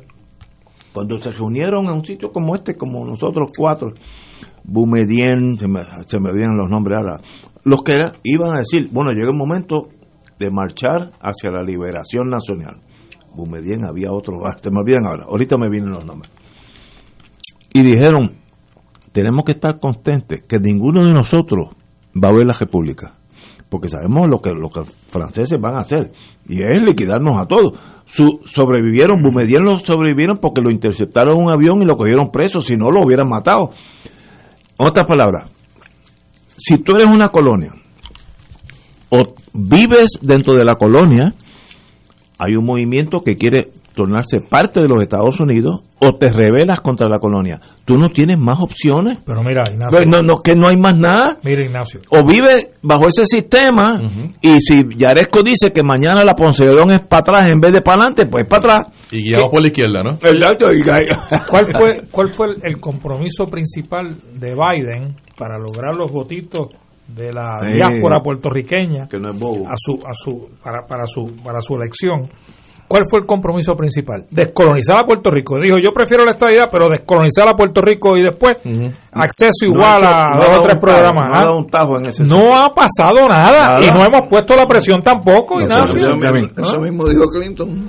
Cuando se reunieron en un sitio como este, como nosotros cuatro, Boumedien, se me, se me olvidan los nombres ahora, los que iban a decir, bueno, llega el momento de marchar hacia la liberación nacional. Boumedien había otro, se me olvidan ahora, ahorita me vienen los nombres. Y dijeron, tenemos que estar constantes que ninguno de nosotros va a ver la república porque sabemos lo que los franceses van a hacer y es liquidarnos a todos. Su, sobrevivieron, Boumediene lo sobrevivieron porque lo interceptaron un avión y lo cogieron preso, si no lo hubieran matado. Otras palabras, si tú eres una colonia o vives dentro de la colonia, hay un movimiento que quiere tornarse parte de los Estados Unidos o te rebelas contra la colonia. Tú no tienes más opciones. Pero mira, Ignacio. No, no, que no hay más nada Mira, Ignacio. o vive bajo ese sistema y si Yaresco dice que mañana la Ponce de León es para atrás en vez de para adelante, pues para atrás. Y guiado por la izquierda, ¿no? Exacto. ¿Cuál fue, cuál fue el, el compromiso principal de Biden para lograr los votitos de la Eh, diáspora puertorriqueña Que no es bobo. a su, a su, para, para, su, para su elección? ¿Cuál fue el compromiso principal? Descolonizar a Puerto Rico. Dijo, yo prefiero la estadidad, pero descolonizar a Puerto Rico y después acceso igual No ha a hecho- no ha dos o tres tajo, programas. No ha dado un tajo en ese No ha pasado nada, Nada. y no hemos puesto la presión tampoco, Nosotros Ignacio. Eso mismo, eso mismo dijo Clinton.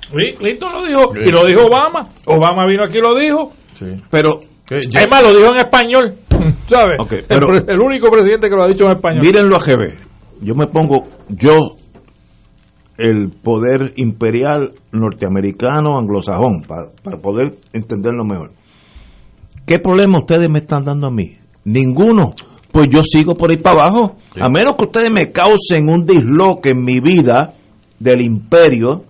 Sí, Clinton lo dijo, y lo dijo Obama. Obama vino aquí y lo dijo. Sí. Pero Que ya- Es más, lo dijo en español, ¿sabes? Ok, El pero- pre- el, único presidente que lo ha dicho en español. mírenlo a GB. Yo me pongo, yo, el poder imperial norteamericano, anglosajón, para, para poder entenderlo mejor. ¿Qué problema ustedes me están dando a mí? Ninguno. Pues yo sigo por ahí para abajo. A menos que ustedes me causen un disloque en mi vida del imperio,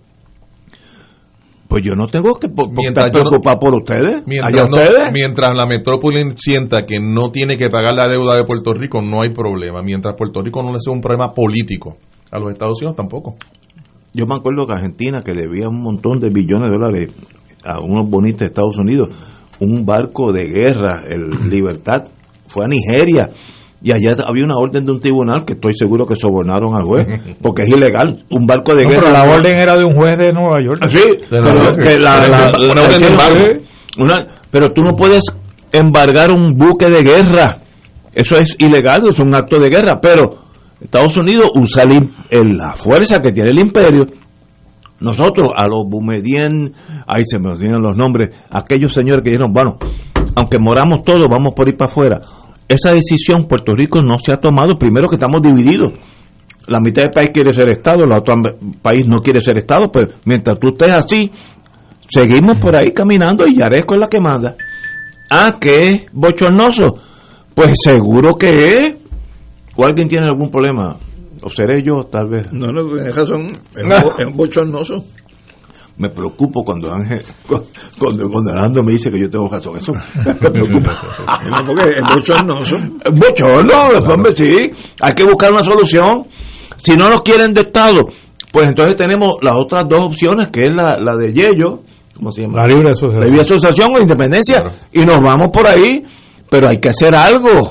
pues yo no tengo que po- po- Mientras estar no- por ustedes. Mientras, no- ustedes. mientras la metrópoli sienta que no tiene que pagar la deuda de Puerto Rico, no hay problema. Mientras Puerto Rico no le sea un problema político, a los Estados Unidos tampoco. Yo me acuerdo que Argentina, que debía un montón de billones de dólares a unos bonitos de Estados Unidos, un barco de guerra, el Libertad, fue a Nigeria. Y allá había una orden de un tribunal que estoy seguro que sobornaron al juez, porque es ilegal. Un barco de No, guerra. pero la orden era de un juez de Nueva York. Sí, pero embargo. sí, pero tú no puedes embargar un buque de guerra. Eso es ilegal, es un acto de guerra. Pero Estados Unidos usa el la fuerza que tiene el imperio. Nosotros, a los Boumedien, ahí se me olvidan los nombres, aquellos señores que dijeron, bueno, aunque moramos todos, vamos por ir para afuera. Esa decisión Puerto Rico no se ha tomado, primero que estamos divididos. La mitad del país quiere ser Estado, el otro país no quiere ser Estado, pues mientras tú estés así, seguimos por ahí caminando y Yaresco es la que manda. Ah, que es bochornoso. Pues seguro que es. ¿O alguien tiene algún problema? ¿O seré yo, tal vez? No, no, tienes razón. Es un, es un bochornoso. Me preocupo cuando Ángel, cuando, cuando Alejandro me dice que yo tengo razón. Eso me preocupa. No, porque es bochornoso. Es bochorno, hombre, sí. Hay que buscar una solución. Si no nos quieren de Estado, Pues entonces tenemos las otras dos opciones, que es la, la de Yello, ¿cómo se llama? La libre asociación. La libre asociación o independencia, y nos vamos por ahí, pero hay que hacer algo.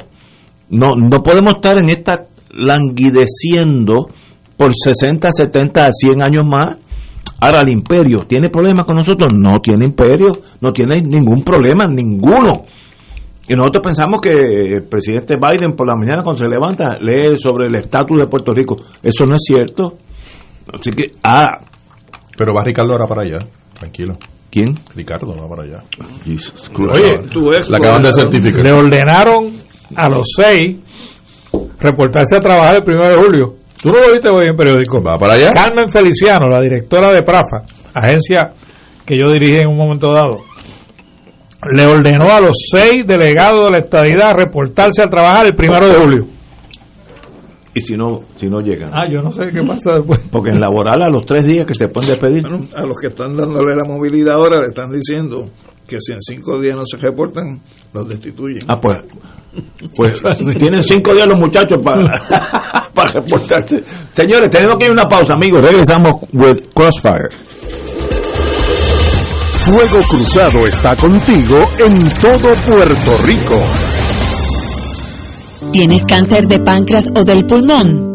No, no podemos estar en esta languideciendo por 60, 70, 100 años más. Ahora, el imperio, ¿tiene problemas con nosotros? No tiene imperio, no tiene ningún problema, ninguno. Y nosotros pensamos que el presidente Biden por la mañana cuando se levanta lee sobre el estatus de Puerto Rico. Eso no es cierto. Así que, ah. Pero va Ricardo ahora para allá, tranquilo. ¿Quién? Ricardo va para allá. Oye, tú la acaban de certificar. Le ordenaron a los seis reportarse a trabajar el primero de julio. Tú no lo viste hoy en periódico. Va para allá. Carmen Feliciano, la directora de PRAFA, agencia que yo dirigí en un momento dado, le ordenó a los seis delegados de la estadidad reportarse a trabajar el primero de julio. Y si no, si no llegan. Ah, yo no sé qué pasa después. Porque en laboral a los tres días que se pueden despedir. Bueno, a los que están dándole la movilidad ahora le están diciendo que si en cinco días no se reportan, los destituyen. Ah, pues, pues tienen cinco días los muchachos para, para reportarse. Señores, tenemos que ir a una pausa, amigos. Regresamos with Crossfire. Fuego Cruzado está contigo en todo Puerto Rico. ¿Tienes cáncer de páncreas o del pulmón?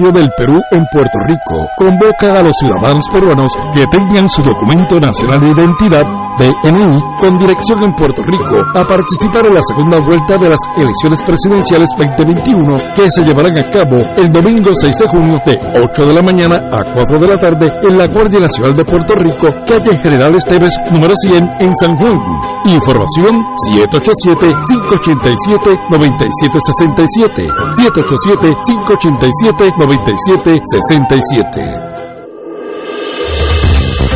del Perú en Puerto Rico convoca a los ciudadanos peruanos que tengan su documento nacional de identidad DNI con dirección en Puerto Rico a participar en la segunda vuelta de las elecciones presidenciales 2021 que se llevarán a cabo el domingo 6 de junio de 8 de la mañana a 4 de la tarde en la Guardia Nacional de Puerto Rico, calle General Esteves número 100 en San Juan. Información 787-587-9767 787-587-9767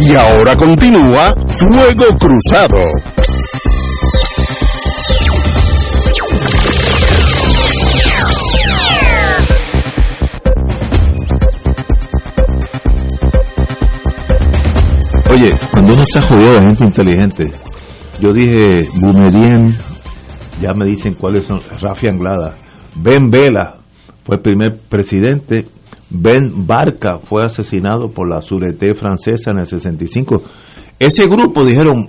Y ahora continúa Fuego Cruzado. Oye, cuando uno está jodido de gente inteligente, yo dije Bumedien, ya me dicen cuáles son, Rafi Anglada, Ben Vela fue el primer presidente, Ben Barca fue asesinado por la Sûreté francesa en el 65. Ese grupo dijeron,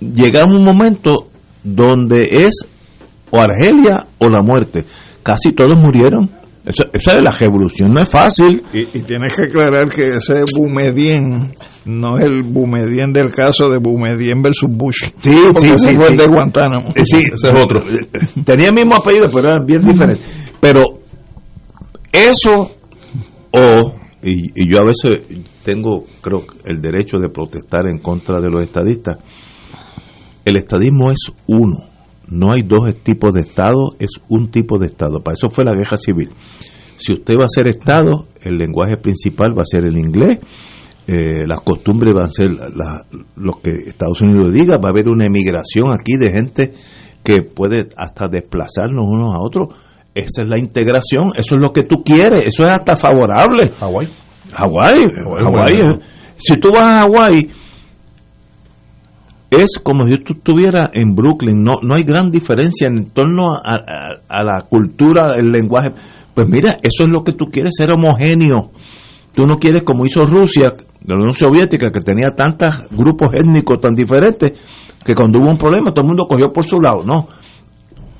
llegamos a un momento donde es o Argelia o la muerte. Casi todos murieron. Esa, la revolución no es fácil. Y, y tienes que aclarar que ese Bumedien no es el Bumedien del caso de Bumedien versus Bush. Sí, sí, ese sí, fue el de Guantánamo. Eh, Sí, ese es otro. Tenía el mismo apellido, pero era bien diferente. Pero eso, o, y, y yo a veces tengo, creo, el derecho de protestar en contra de los estadistas, el estadismo es uno. No hay dos tipos de Estado, es un tipo de Estado. Para eso fue la guerra civil. Si usted va a ser Estado, el lenguaje principal va a ser el inglés, eh, las costumbres van a ser la- lo que Estados Unidos diga, va a haber una emigración aquí de gente que puede hasta desplazarnos unos a otros. Esa es la integración, eso es lo que tú quieres, eso es hasta favorable. Hawái. Hawái, Hawái. eh. Si tú vas a Hawái, es como si tú estuvieras en Brooklyn, no, no hay gran diferencia en torno a, a, la cultura, el lenguaje. Pues mira, eso es lo que tú quieres, ser homogéneo. Tú no quieres como hizo Rusia, la Unión Soviética, que tenía tantos grupos étnicos tan diferentes, que cuando hubo un problema todo el mundo cogió por su lado. No,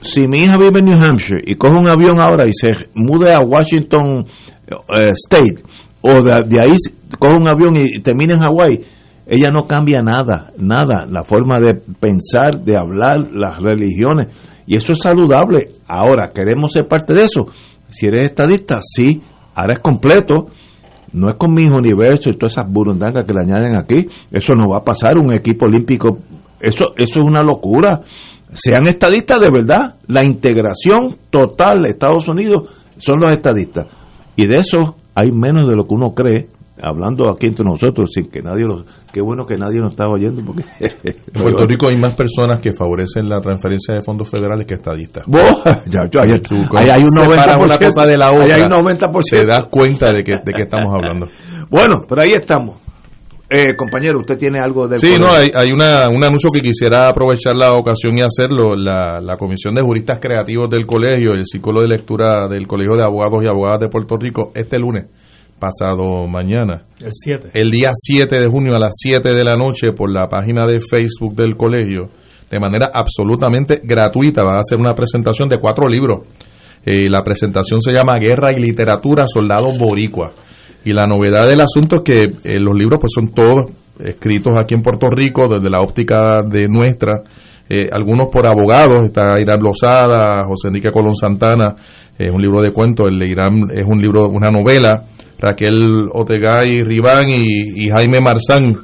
si mi hija vive en New Hampshire y coge un avión ahora y se mude a Washington eh, State, o de, ahí coge un avión y termina en Hawái, ella no cambia nada, nada, la forma de pensar, de hablar, las religiones, y eso es saludable. Ahora, ¿queremos ser parte de eso? Si eres estadista, sí, ahora es completo, no es con mis universos y todas esas burundangas que le añaden aquí, eso no va a pasar, un equipo olímpico, eso, eso es una locura. Sean estadistas de verdad, la integración total de Estados Unidos son los estadistas. Y de eso hay menos de lo que uno cree, hablando aquí entre nosotros sin que nadie lo qué bueno que nadie nos estaba oyendo porque en Puerto Rico hay más personas que favorecen la transferencia de fondos federales que estadistas. Ya, ahí, hay un 90%, una cosa de la otra hay un 90% te das cuenta de que de qué estamos hablando. Bueno pero ahí estamos eh, compañero, usted tiene algo de... Sí, no, hay, hay una, un anuncio que quisiera aprovechar la ocasión y hacerlo. La, la Comisión de Juristas Creativos del Colegio, el Círculo de Lectura del Colegio de Abogados y Abogadas de Puerto Rico, este lunes, pasado mañana. El 7. El día 7 de junio a las 7 de la noche por la página de Facebook del colegio, de manera absolutamente gratuita, va a hacer una presentación de cuatro libros. Eh, la presentación se llama Guerra y Literatura, Soldados Boricua. Y la novedad del asunto es que eh, los libros pues son todos escritos aquí en Puerto Rico desde la óptica de nuestra, eh, algunos por abogados, está Irán Lozada, José Enrique Colón Santana, es un libro de cuentos, el de Irán es un libro, una novela, Raquel Otegay Ribán y, y Jaime Marzán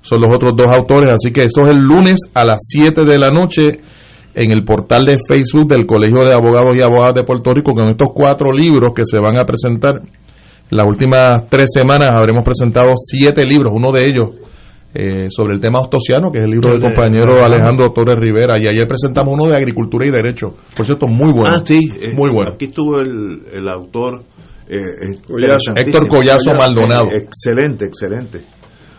son los otros dos autores, así que eso es el lunes a las 7 de la noche en el portal de Facebook del Colegio de Abogados y Abogadas de Puerto Rico con estos cuatro libros que se van a presentar las últimas tres semanas habremos presentado siete libros, uno de ellos eh, sobre el tema ostosiano, que es el libro del compañero Alejandro Torres Rivera, y ayer presentamos uno de Agricultura y Derecho. Por cierto, muy bueno. Ah, sí, eh, muy bueno. Aquí estuvo el, el autor eh, Héctor Collazo Maldonado. excelente, excelente.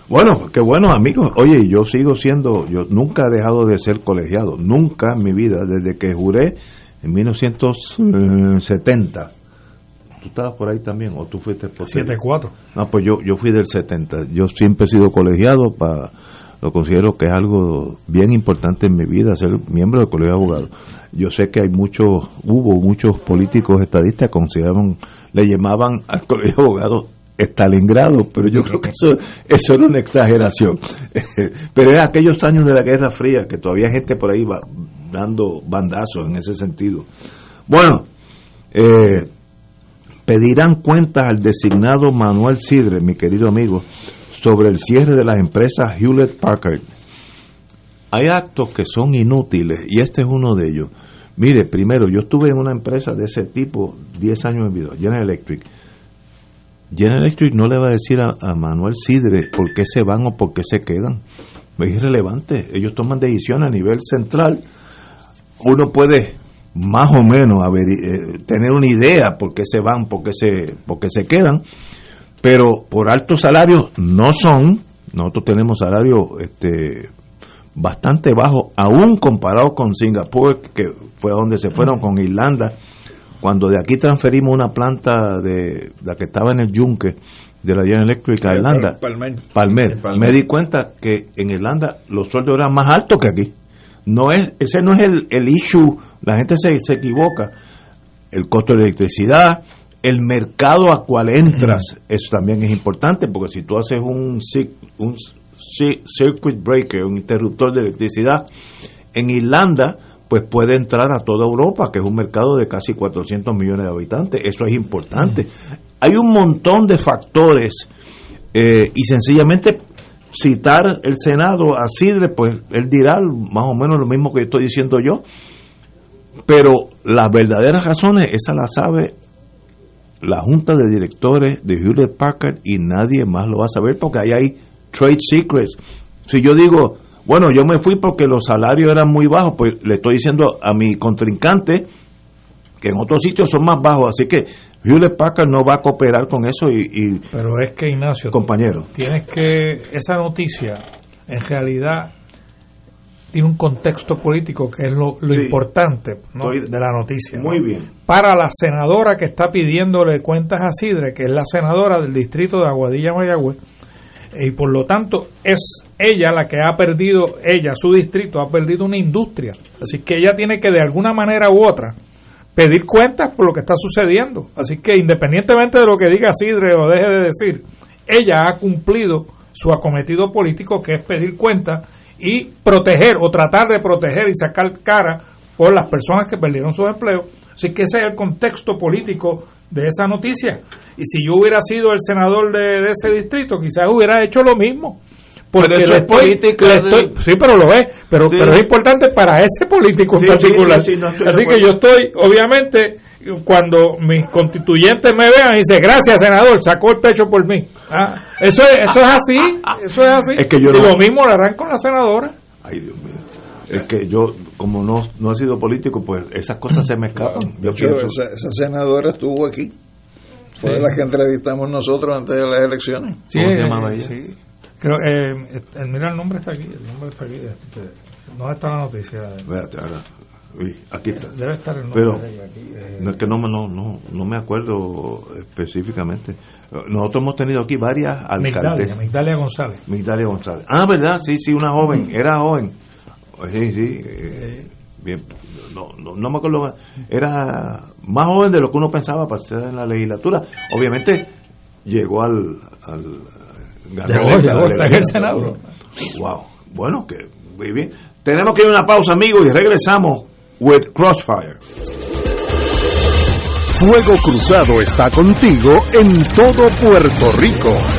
Bueno, qué bueno, amigos. Oye, yo sigo siendo, yo nunca he dejado de ser colegiado, nunca en mi vida, desde que juré en 1970 ¿Tú estabas por ahí también o tú fuiste por 7-4? Ah, pues yo, yo fui del 70. Yo siempre he sido colegiado, para lo considero que es algo bien importante en mi vida, ser miembro del colegio de abogados. Yo sé que hay muchos, hubo muchos políticos estadistas que consideraban, le llamaban al colegio de abogados Stalingrado, pero yo creo que eso, eso era una exageración. pero es aquellos años de la Guerra Fría que todavía hay gente por ahí va dando bandazos en ese sentido. Bueno, eh, pedirán cuentas al designado Manuel Sidre, mi querido amigo, sobre el cierre de las empresas Hewlett Packard. Hay actos que son inútiles y este es uno de ellos. Mire, primero, yo estuve en una empresa de ese tipo 10 años en vida, General Electric. General Electric no le va a decir a, Manuel Sidre por qué se van o por qué se quedan. Es irrelevante. Ellos toman decisiones a nivel central. Uno puede más o menos eh, tener una idea por qué se van, por qué se, por qué se quedan, pero por altos salarios no son, nosotros tenemos salarios este, bastante bajos, aún comparado con Singapur, que fue a donde se fueron, con Irlanda, cuando de aquí transferimos una planta de la que estaba en el yunque de la General Electric a Irlanda, Palmer, me di cuenta que en Irlanda los sueldos eran más altos que aquí. No es, ese no es el, el issue, la gente se, se equivoca. El costo de electricidad, el mercado a cual entras, eso también es importante, porque si tú haces un, un circuit breaker, un interruptor de electricidad, en Irlanda, pues puede entrar a toda Europa, que es un mercado de casi 400 millones de habitantes. Eso es importante. Hay un montón de factores eh, y sencillamente citar el Senado a Sidre, pues él dirá más o menos lo mismo que estoy diciendo yo. Pero las verdaderas razones, esa la sabe la junta de directores de Hewlett Packard y nadie más lo va a saber porque ahí hay trade secrets. Si yo digo, bueno, yo me fui porque los salarios eran muy bajos, pues le estoy diciendo a mi contrincante que en otros sitios son más bajos, así que Hewlett Packard no va a cooperar con eso y, pero es que Ignacio compañero tienes que esa noticia en realidad tiene un contexto político que es lo, importante de la noticia. Muy bien. Para la senadora que está pidiéndole cuentas a Sidre, que es la senadora del distrito de Aguadilla Mayagüez, y por lo tanto es ella la que ha perdido, ella, su distrito, ha perdido una industria. Así que ella tiene que de alguna manera u otra pedir cuentas por lo que está sucediendo. Así que independientemente de lo que diga Sidre o deje de decir, ella ha cumplido su acometido político que es pedir cuentas y proteger o tratar de proteger y sacar cara por las personas que perdieron sus empleos. Así que ese es el contexto político de esa noticia. Y si yo hubiera sido el senador de, ese distrito, quizás hubiera hecho lo mismo. Porque pero es política sí, pero lo es, pero, pero es importante para ese político en particular. Así que yo estoy, obviamente, cuando mis constituyentes me vean y dicen, gracias senador, sacó el pecho por mí. Ah, eso, es, eso es así, eso es así. Es que y lo mismo le harán con la senadora. Ay, Dios mío. Es que yo, como no, no he sido político, pues esas cosas se me escapan. Yo esa, senadora estuvo aquí. Fue de la que entrevistamos nosotros antes de las elecciones. ¿Cómo se llamaba ella? Sí. Creo, eh, mira, el nombre está aquí. El nombre está aquí. Este, ¿Dónde está la noticia? Espérate, ahora. Uy, aquí está. Debe estar el nombre Pero, de aquí. Eh. No, es que no, no, no, no me acuerdo específicamente. Nosotros hemos tenido aquí varias alcaldes. Migdalia, González. Migdalia González. Ah, ¿verdad? Sí, sí, una joven. Era joven. Sí, sí. Eh, bien. No, no, no, me acuerdo. Era más joven de lo que uno pensaba para estar en la legislatura. Obviamente llegó al. al ganó, llegó, en el Senado. Wow. Bueno, que muy bien. Tenemos que ir a una pausa, amigos, y regresamos with Crossfire. Fuego Cruzado está contigo en todo Puerto Rico.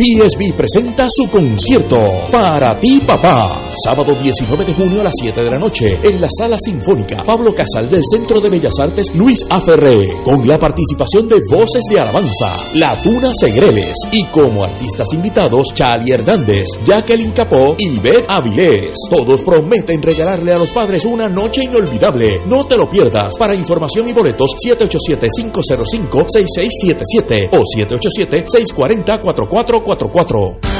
PSB presenta su concierto Para ti papá, sábado 19 de junio a las 7 de la noche en la Sala Sinfónica Pablo Casal del Centro de Bellas Artes Luis Aferré, con la participación de Voces de Alabanza, La Tuna Segreles y como artistas invitados Charlie Hernández, Jacqueline Capó y Beth Avilés. Todos prometen regalarle a los padres una noche inolvidable. No te lo pierdas. Para información y boletos 787-505-6677 o 787-640-4444.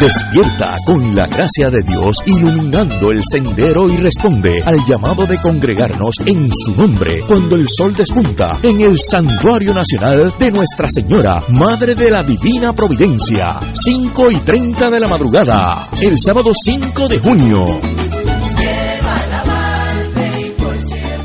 Despierta con la gracia de Dios iluminando el sendero y responde al llamado de congregarnos en su nombre cuando el sol despunta en el Santuario Nacional de Nuestra Señora, Madre de la Divina Providencia, 5 y 30 de la madrugada, el sábado 5 de junio.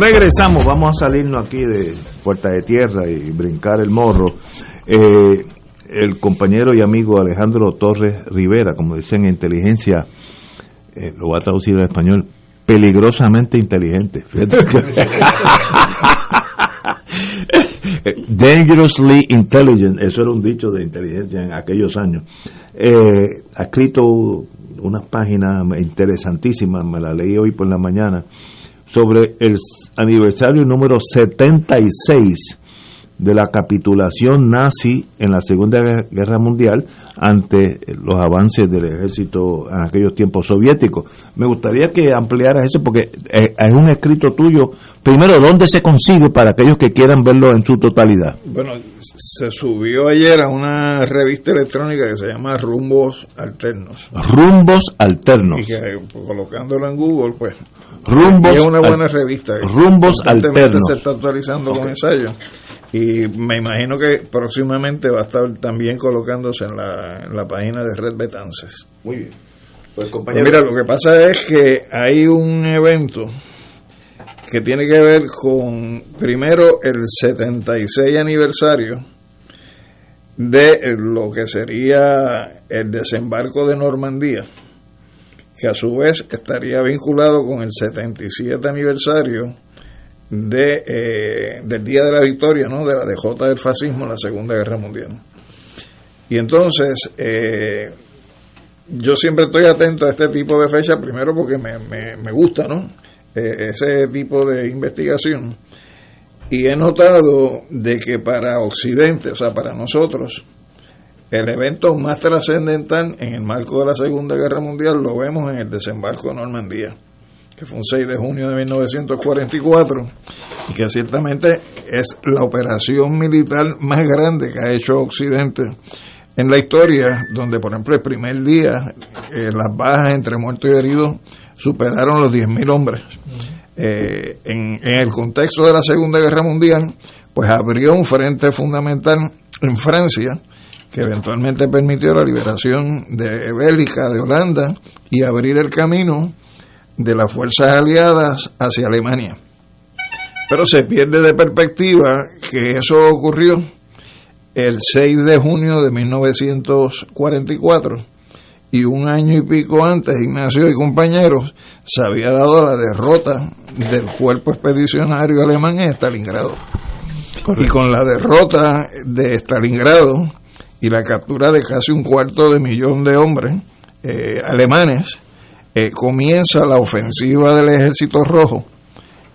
Regresamos, vamos a salirnos aquí de Puerta de Tierra y brincar el morro. Eh, el compañero y amigo Alejandro Torres Rivera, como dicen en inteligencia, eh, lo voy a traducir al español, peligrosamente inteligente. Dangerously intelligent, eso era un dicho de inteligencia en aquellos años. Eh, ha escrito unas páginas interesantísimas, me la leí hoy por la mañana, sobre el aniversario número 76 de la capitulación nazi en la Segunda Guerra Mundial ante los avances del ejército en aquellos tiempos soviéticos. Me gustaría que ampliaras eso porque eh, es un escrito tuyo. Primero, ¿dónde se consigue para aquellos que quieran verlo en su totalidad? Bueno, se subió ayer a una revista electrónica que se llama Rumbos Alternos. Rumbos Alternos. Y que pues, colocándolo en Google, pues. Rumbos. es una buena revista. Rumbos Alternos. Se está actualizando con ensayos y me imagino que próximamente va a estar también colocándose en la, en la página de Red Betances. Muy bien. Pues, compañero. mira, lo que pasa es que hay un evento que tiene que ver con, primero, el 76 aniversario de lo que sería el desembarco de Normandía, que a su vez estaría vinculado con el 77 aniversario de, eh, del Día de la Victoria, ¿no? de la DJ del fascismo en la Segunda Guerra Mundial. Y entonces, eh, yo siempre estoy atento a este tipo de fechas, primero porque me, me, gusta ¿no? Eh, ese tipo de investigación. Y he notado de que para Occidente, o sea, para nosotros, el evento más trascendental en el marco de la Segunda Guerra Mundial lo vemos en el desembarco de Normandía que fue un 6 de junio de 1944, y que ciertamente es la operación militar más grande que ha hecho Occidente en la historia, donde por ejemplo el primer día eh, las bajas entre muertos y heridos superaron los 10.000 hombres. Eh, en, en el contexto de la Segunda Guerra Mundial, pues abrió un frente fundamental en Francia, que eventualmente permitió la liberación de Bélgica, de Holanda, y abrir el camino de las fuerzas aliadas hacia Alemania. Pero se pierde de perspectiva que eso ocurrió el 6 de junio de 1944 y un año y pico antes Ignacio y compañeros se había dado la derrota del cuerpo expedicionario alemán en Stalingrado. Y con la derrota de Stalingrado y la captura de casi un cuarto de millón de hombres eh, alemanes, eh, comienza la ofensiva del Ejército Rojo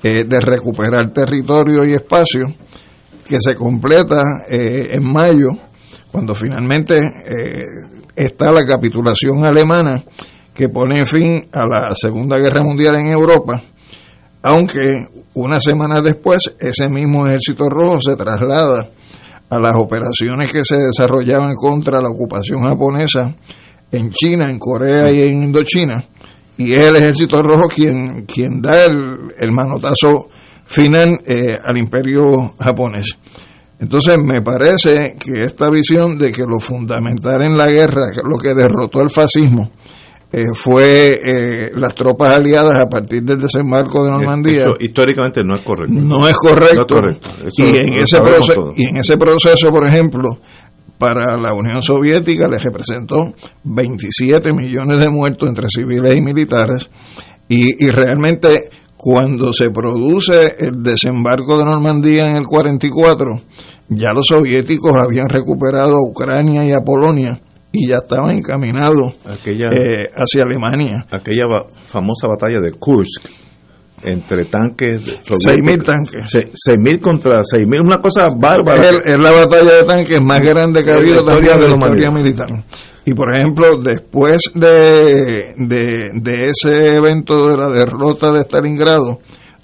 eh, de recuperar territorio y espacio que se completa eh, en mayo, cuando finalmente está la capitulación alemana que pone fin a la Segunda Guerra Mundial en Europa, aunque una semana después ese mismo Ejército Rojo se traslada a las operaciones que se desarrollaban contra la ocupación japonesa en China, en Corea y en Indochina, y es el ejército rojo quien, quien da el, manotazo final eh, al imperio japonés. Entonces me parece que esta visión de que lo fundamental en la guerra, lo que derrotó el fascismo, eh, fue eh, las tropas aliadas a partir del desembarco de Normandía. históricamente no es correcto. No es correcto. y, en ese proceso, y en ese proceso, por ejemplo, para la Unión Soviética le representó 27 millones de muertos entre civiles y militares y, realmente cuando se produce el desembarco de Normandía en el 44 ya los soviéticos habían recuperado a Ucrania y a Polonia y ya estaban encaminados eh, hacia Alemania. Aquella famosa batalla de Kursk entre tanques. 6.000 tanques. 6.000 contra 6.000, una cosa bárbara. Es, la batalla de tanques más grande que ha habido también de la historia militar. Y por ejemplo, después de, de, ese evento de la derrota de Stalingrado,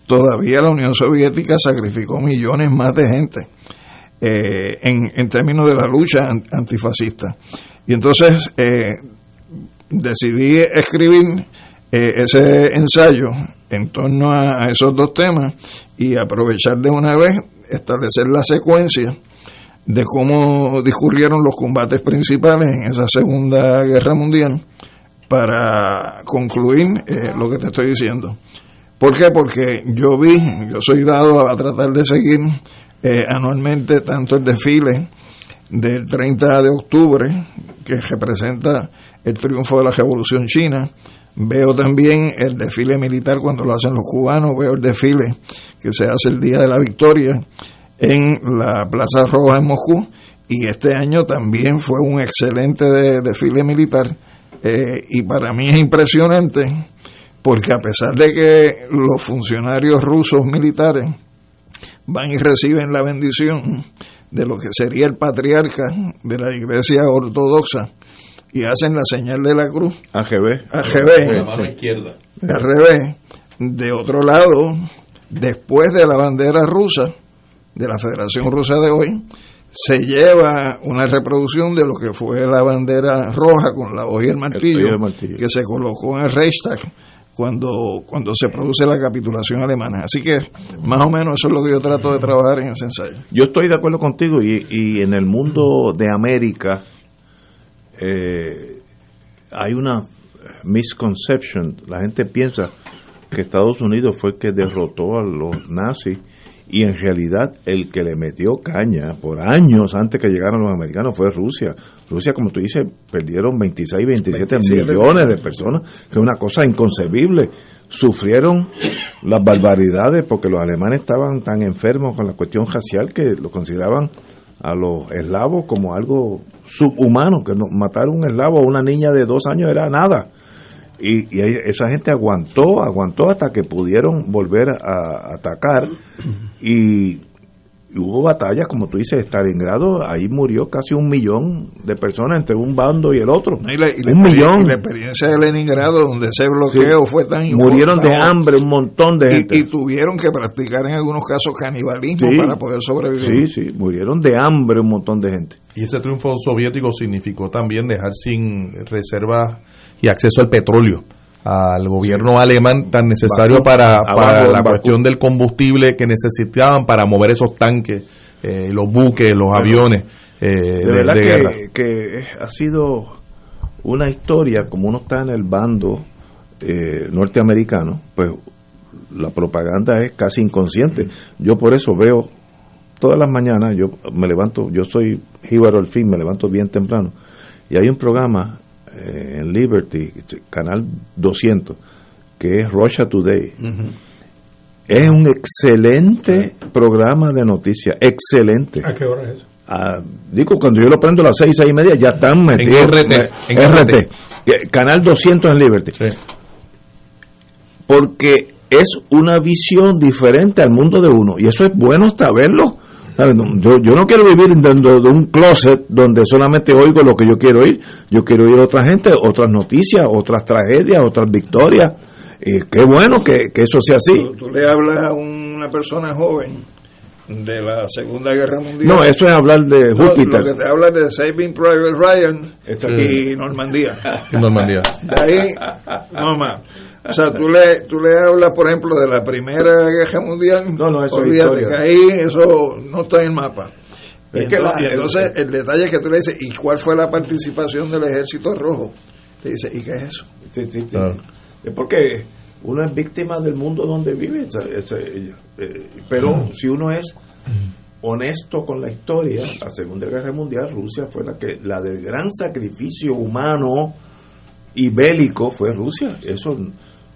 todavía la Unión Soviética sacrificó millones más de gente eh, en, en términos de la lucha antifascista. Y entonces eh, decidí escribir eh, ese ensayo en torno a, esos dos temas y aprovechar de una vez, establecer la secuencia de cómo discurrieron los combates principales en esa Segunda Guerra Mundial para concluir eh, lo que te estoy diciendo. ¿Por qué? Porque yo vi, yo soy dado a tratar de seguir eh, anualmente tanto el desfile del 30 de octubre, que representa el triunfo de la Revolución China. Veo también el desfile militar cuando lo hacen los cubanos, veo el desfile que se hace el Día de la Victoria en la Plaza Roja en Moscú y este año también fue un excelente desfile militar eh, y para mí es impresionante porque a pesar de que los funcionarios rusos militares van y reciben la bendición de lo que sería el patriarca de la iglesia ortodoxa y hacen la señal de la cruz. AGB. AGB. La mano izquierda. Al revés. De otro lado, después de la bandera rusa, de la Federación Rusa de hoy, se lleva una reproducción de lo que fue la bandera roja con la hoja y el martillo, el martillo. que se colocó en el Reichstag cuando, cuando se produce la capitulación alemana. Así que más o menos eso es lo que yo trato de trabajar en ese ensayo. Yo estoy de acuerdo contigo y, y en el mundo de América eh, hay una misconception. La gente piensa que Estados Unidos fue el que derrotó a los nazis y en realidad el que le metió caña por años antes que llegaran los americanos fue Rusia. Rusia, como tú dices, perdieron 26, 27, 27 millones de personas, que es una cosa inconcebible. Sufrieron las barbaridades porque los alemanes estaban tan enfermos con la cuestión racial que lo consideraban a los eslavos como algo subhumano, que no, matar a un eslavo a una niña de dos años era nada. Y, y esa gente aguantó, aguantó hasta que pudieron volver a atacar y hubo batallas, como tú dices, Stalingrado, ahí murió casi un millón de personas entre un bando y el otro. Y la, y un millón. y la experiencia de Leningrado, donde ese bloqueo Sí. fue tan Murieron de hambre un montón de y- gente. Y, tuvieron que practicar en algunos casos canibalismo Sí. para poder sobrevivir. Sí, sí, murieron de hambre un montón de gente. Y ese triunfo soviético significó también dejar sin reservas y acceso al petróleo al gobierno alemán tan necesario para, para la cuestión del combustible que necesitaban para mover esos tanques, eh, los buques, los aviones eh, de verdad de guerra. que, que ha sido una historia, como uno está en el bando eh, norteamericano, pues la propaganda es casi inconsciente. Yo por eso veo todas las mañanas, yo me levanto, yo soy jíbaro al fin, me levanto bien temprano, y hay un programa en Liberty, canal 200, que es Russia Today. Es un excelente programa de noticias, excelente. ¿A qué hora es eso? Ah, digo, cuando yo lo prendo a las seis, seis y media, ya están metidos. RT, en RT. Canal 200 en Liberty. Porque es una visión diferente al mundo de uno. Y eso es bueno saberlo. ¿Sabes? No, Yo, yo no quiero vivir dentro de un closet donde solamente oigo lo que yo quiero oír. Yo quiero oír a otra gente, otras noticias, otras tragedias, otras victorias. Y qué bueno que, que eso sea así. Tú, tú le hablas a una persona joven de la Segunda Guerra Mundial. No, eso es hablar de No, Júpiter. Lo que te habla de Saving Private Ryan Esto y Normandía. Normandía. De ahí, no más. O sea, tú le, tú le hablas, por ejemplo, de la Primera Guerra Mundial. No, no, eso es olvídate que ahí eso no está en el mapa. Es que entonces, la- y entonces el detalle es que tú le dices, ¿y cuál fue la participación del Ejército Rojo? Te dice, ¿y qué es eso? Sí, sí, sí. Es porque uno es víctima del mundo donde vive. es, eh, eh, pero si uno es honesto con la historia, la Segunda Guerra Mundial, Rusia fue la que la del gran sacrificio humano y bélico fue Rusia. Eso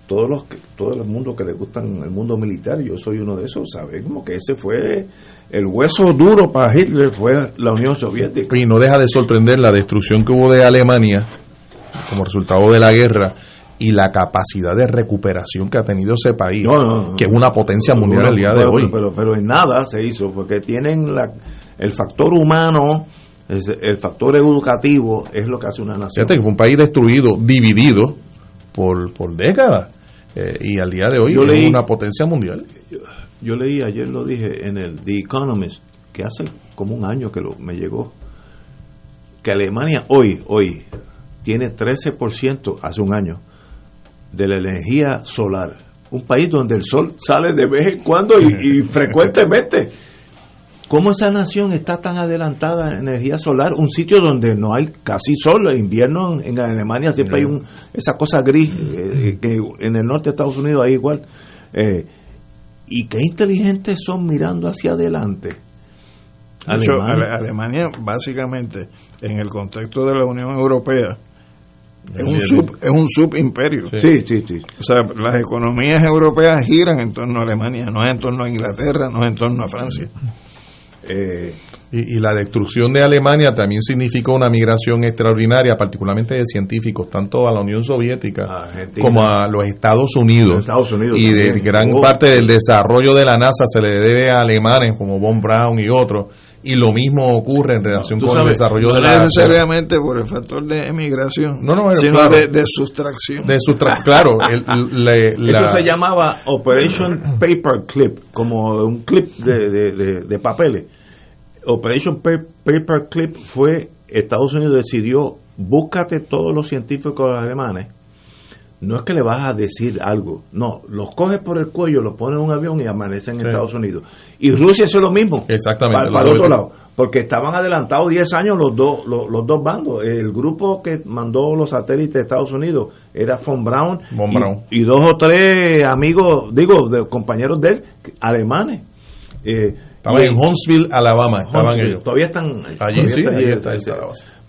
todos los que, todo el mundo que le gustan el mundo militar, yo soy uno de esos, sabemos que ese fue el hueso duro para Hitler fue la Unión Soviética. Y no deja de sorprender la destrucción que hubo de Alemania como resultado de la guerra y la capacidad de recuperación que ha tenido ese país, No, no, no. que es una potencia mundial al día de hoy. Pero, pero en nada se hizo, porque tienen la, el factor humano, el factor educativo es lo que hace una nación. Fíjate que fue un país destruido, dividido por, por décadas. eh, y al día de hoy Yo es leí- una potencia mundial. Yo leí, ayer lo dije en el The Economist, que hace como un año que lo, me llegó, que Alemania hoy, hoy, tiene 13%, hace un año, de la energía solar. Un país donde el sol sale de vez en cuando y, y frecuentemente. ¿Cómo esa nación está tan adelantada en energía solar? Un sitio donde no hay casi sol. En invierno en, en Alemania siempre hay un, esa cosa gris, eh, que en el norte de Estados Unidos hay igual. Eh, y qué inteligentes son mirando hacia adelante. Alemania. Alemania, básicamente, en el contexto de la Unión Europea, es un, sub, es un subimperio. Sí. sí, sí, O sea, las economías europeas giran en torno a Alemania, no es en torno a Inglaterra, no es en torno a Francia. Eh, y, la destrucción de Alemania también significó una migración extraordinaria, particularmente de científicos, tanto a la Unión Soviética como a los Estados Unidos. y de gran oh. parte del desarrollo de la NASA se le debe a alemanes como Von Braun y otros. Y lo mismo ocurre en relación con el desarrollo de la no necesariamente por el factor de emigración, no, no, sino de, sustracción. De claro. Eso se llamaba Operation Paperclip, como un clip de, de papeles Operation Paperclip fue, Estados Unidos decidió, búscate todos los científicos alemanes, no es que le vas a decir algo, no, los coges por el cuello, los pones en un avión y amanecen en Estados Unidos. Y Rusia hace lo mismo. Exactamente. Para, el otro lado, porque estaban adelantados 10 años los dos, los, dos bandos. El grupo que mandó los satélites de Estados Unidos era Von Braun, y, dos o tres amigos, digo, de, compañeros de él, alemanes. Eh, Estaban en Huntsville, Alabama. Estaban ellos. Todavía están allí. sí, está,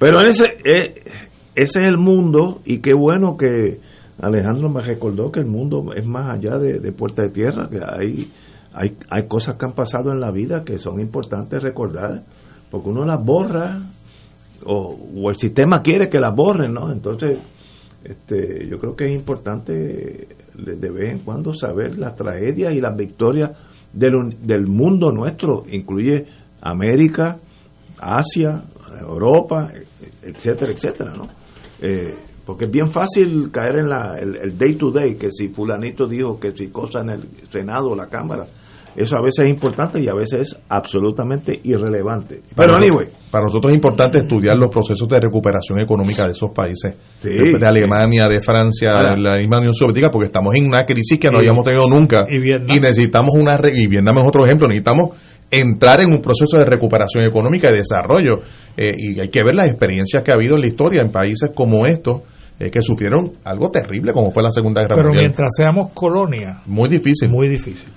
Pero en ese, eh, ese es el mundo y qué bueno que Alejandro me recordó que el mundo es más allá de, puerta de tierra, que hay, hay, hay cosas que han pasado en la vida que son importantes recordar, porque uno las borra o, el sistema quiere que las borren, ¿no? Entonces, este, yo creo que es importante de vez en cuando saber las tragedias y las victorias del, del mundo nuestro, incluye América, Asia, Europa, etcétera, etcétera, ¿no? Eh, porque es bien fácil caer en la, el, day to day, que si fulanito dijo que si cosa en el Senado o la Cámara, eso a veces es importante y a veces es absolutamente irrelevante. Pero anyway. Para nosotros es importante estudiar los procesos de recuperación económica de esos países. de Alemania, de Francia, de la misma Unión Soviética, porque estamos en una crisis que no habíamos tenido nunca. Y, necesitamos una. Y Vietnam es otro ejemplo. Necesitamos entrar en un proceso de recuperación económica y desarrollo. Eh, y hay que ver las experiencias que ha habido en la historia en países como estos. Eh, que sufrieron algo terrible como fue la Segunda Guerra Mundial. Pero mientras seamos colonia. Muy difícil. Muy difícil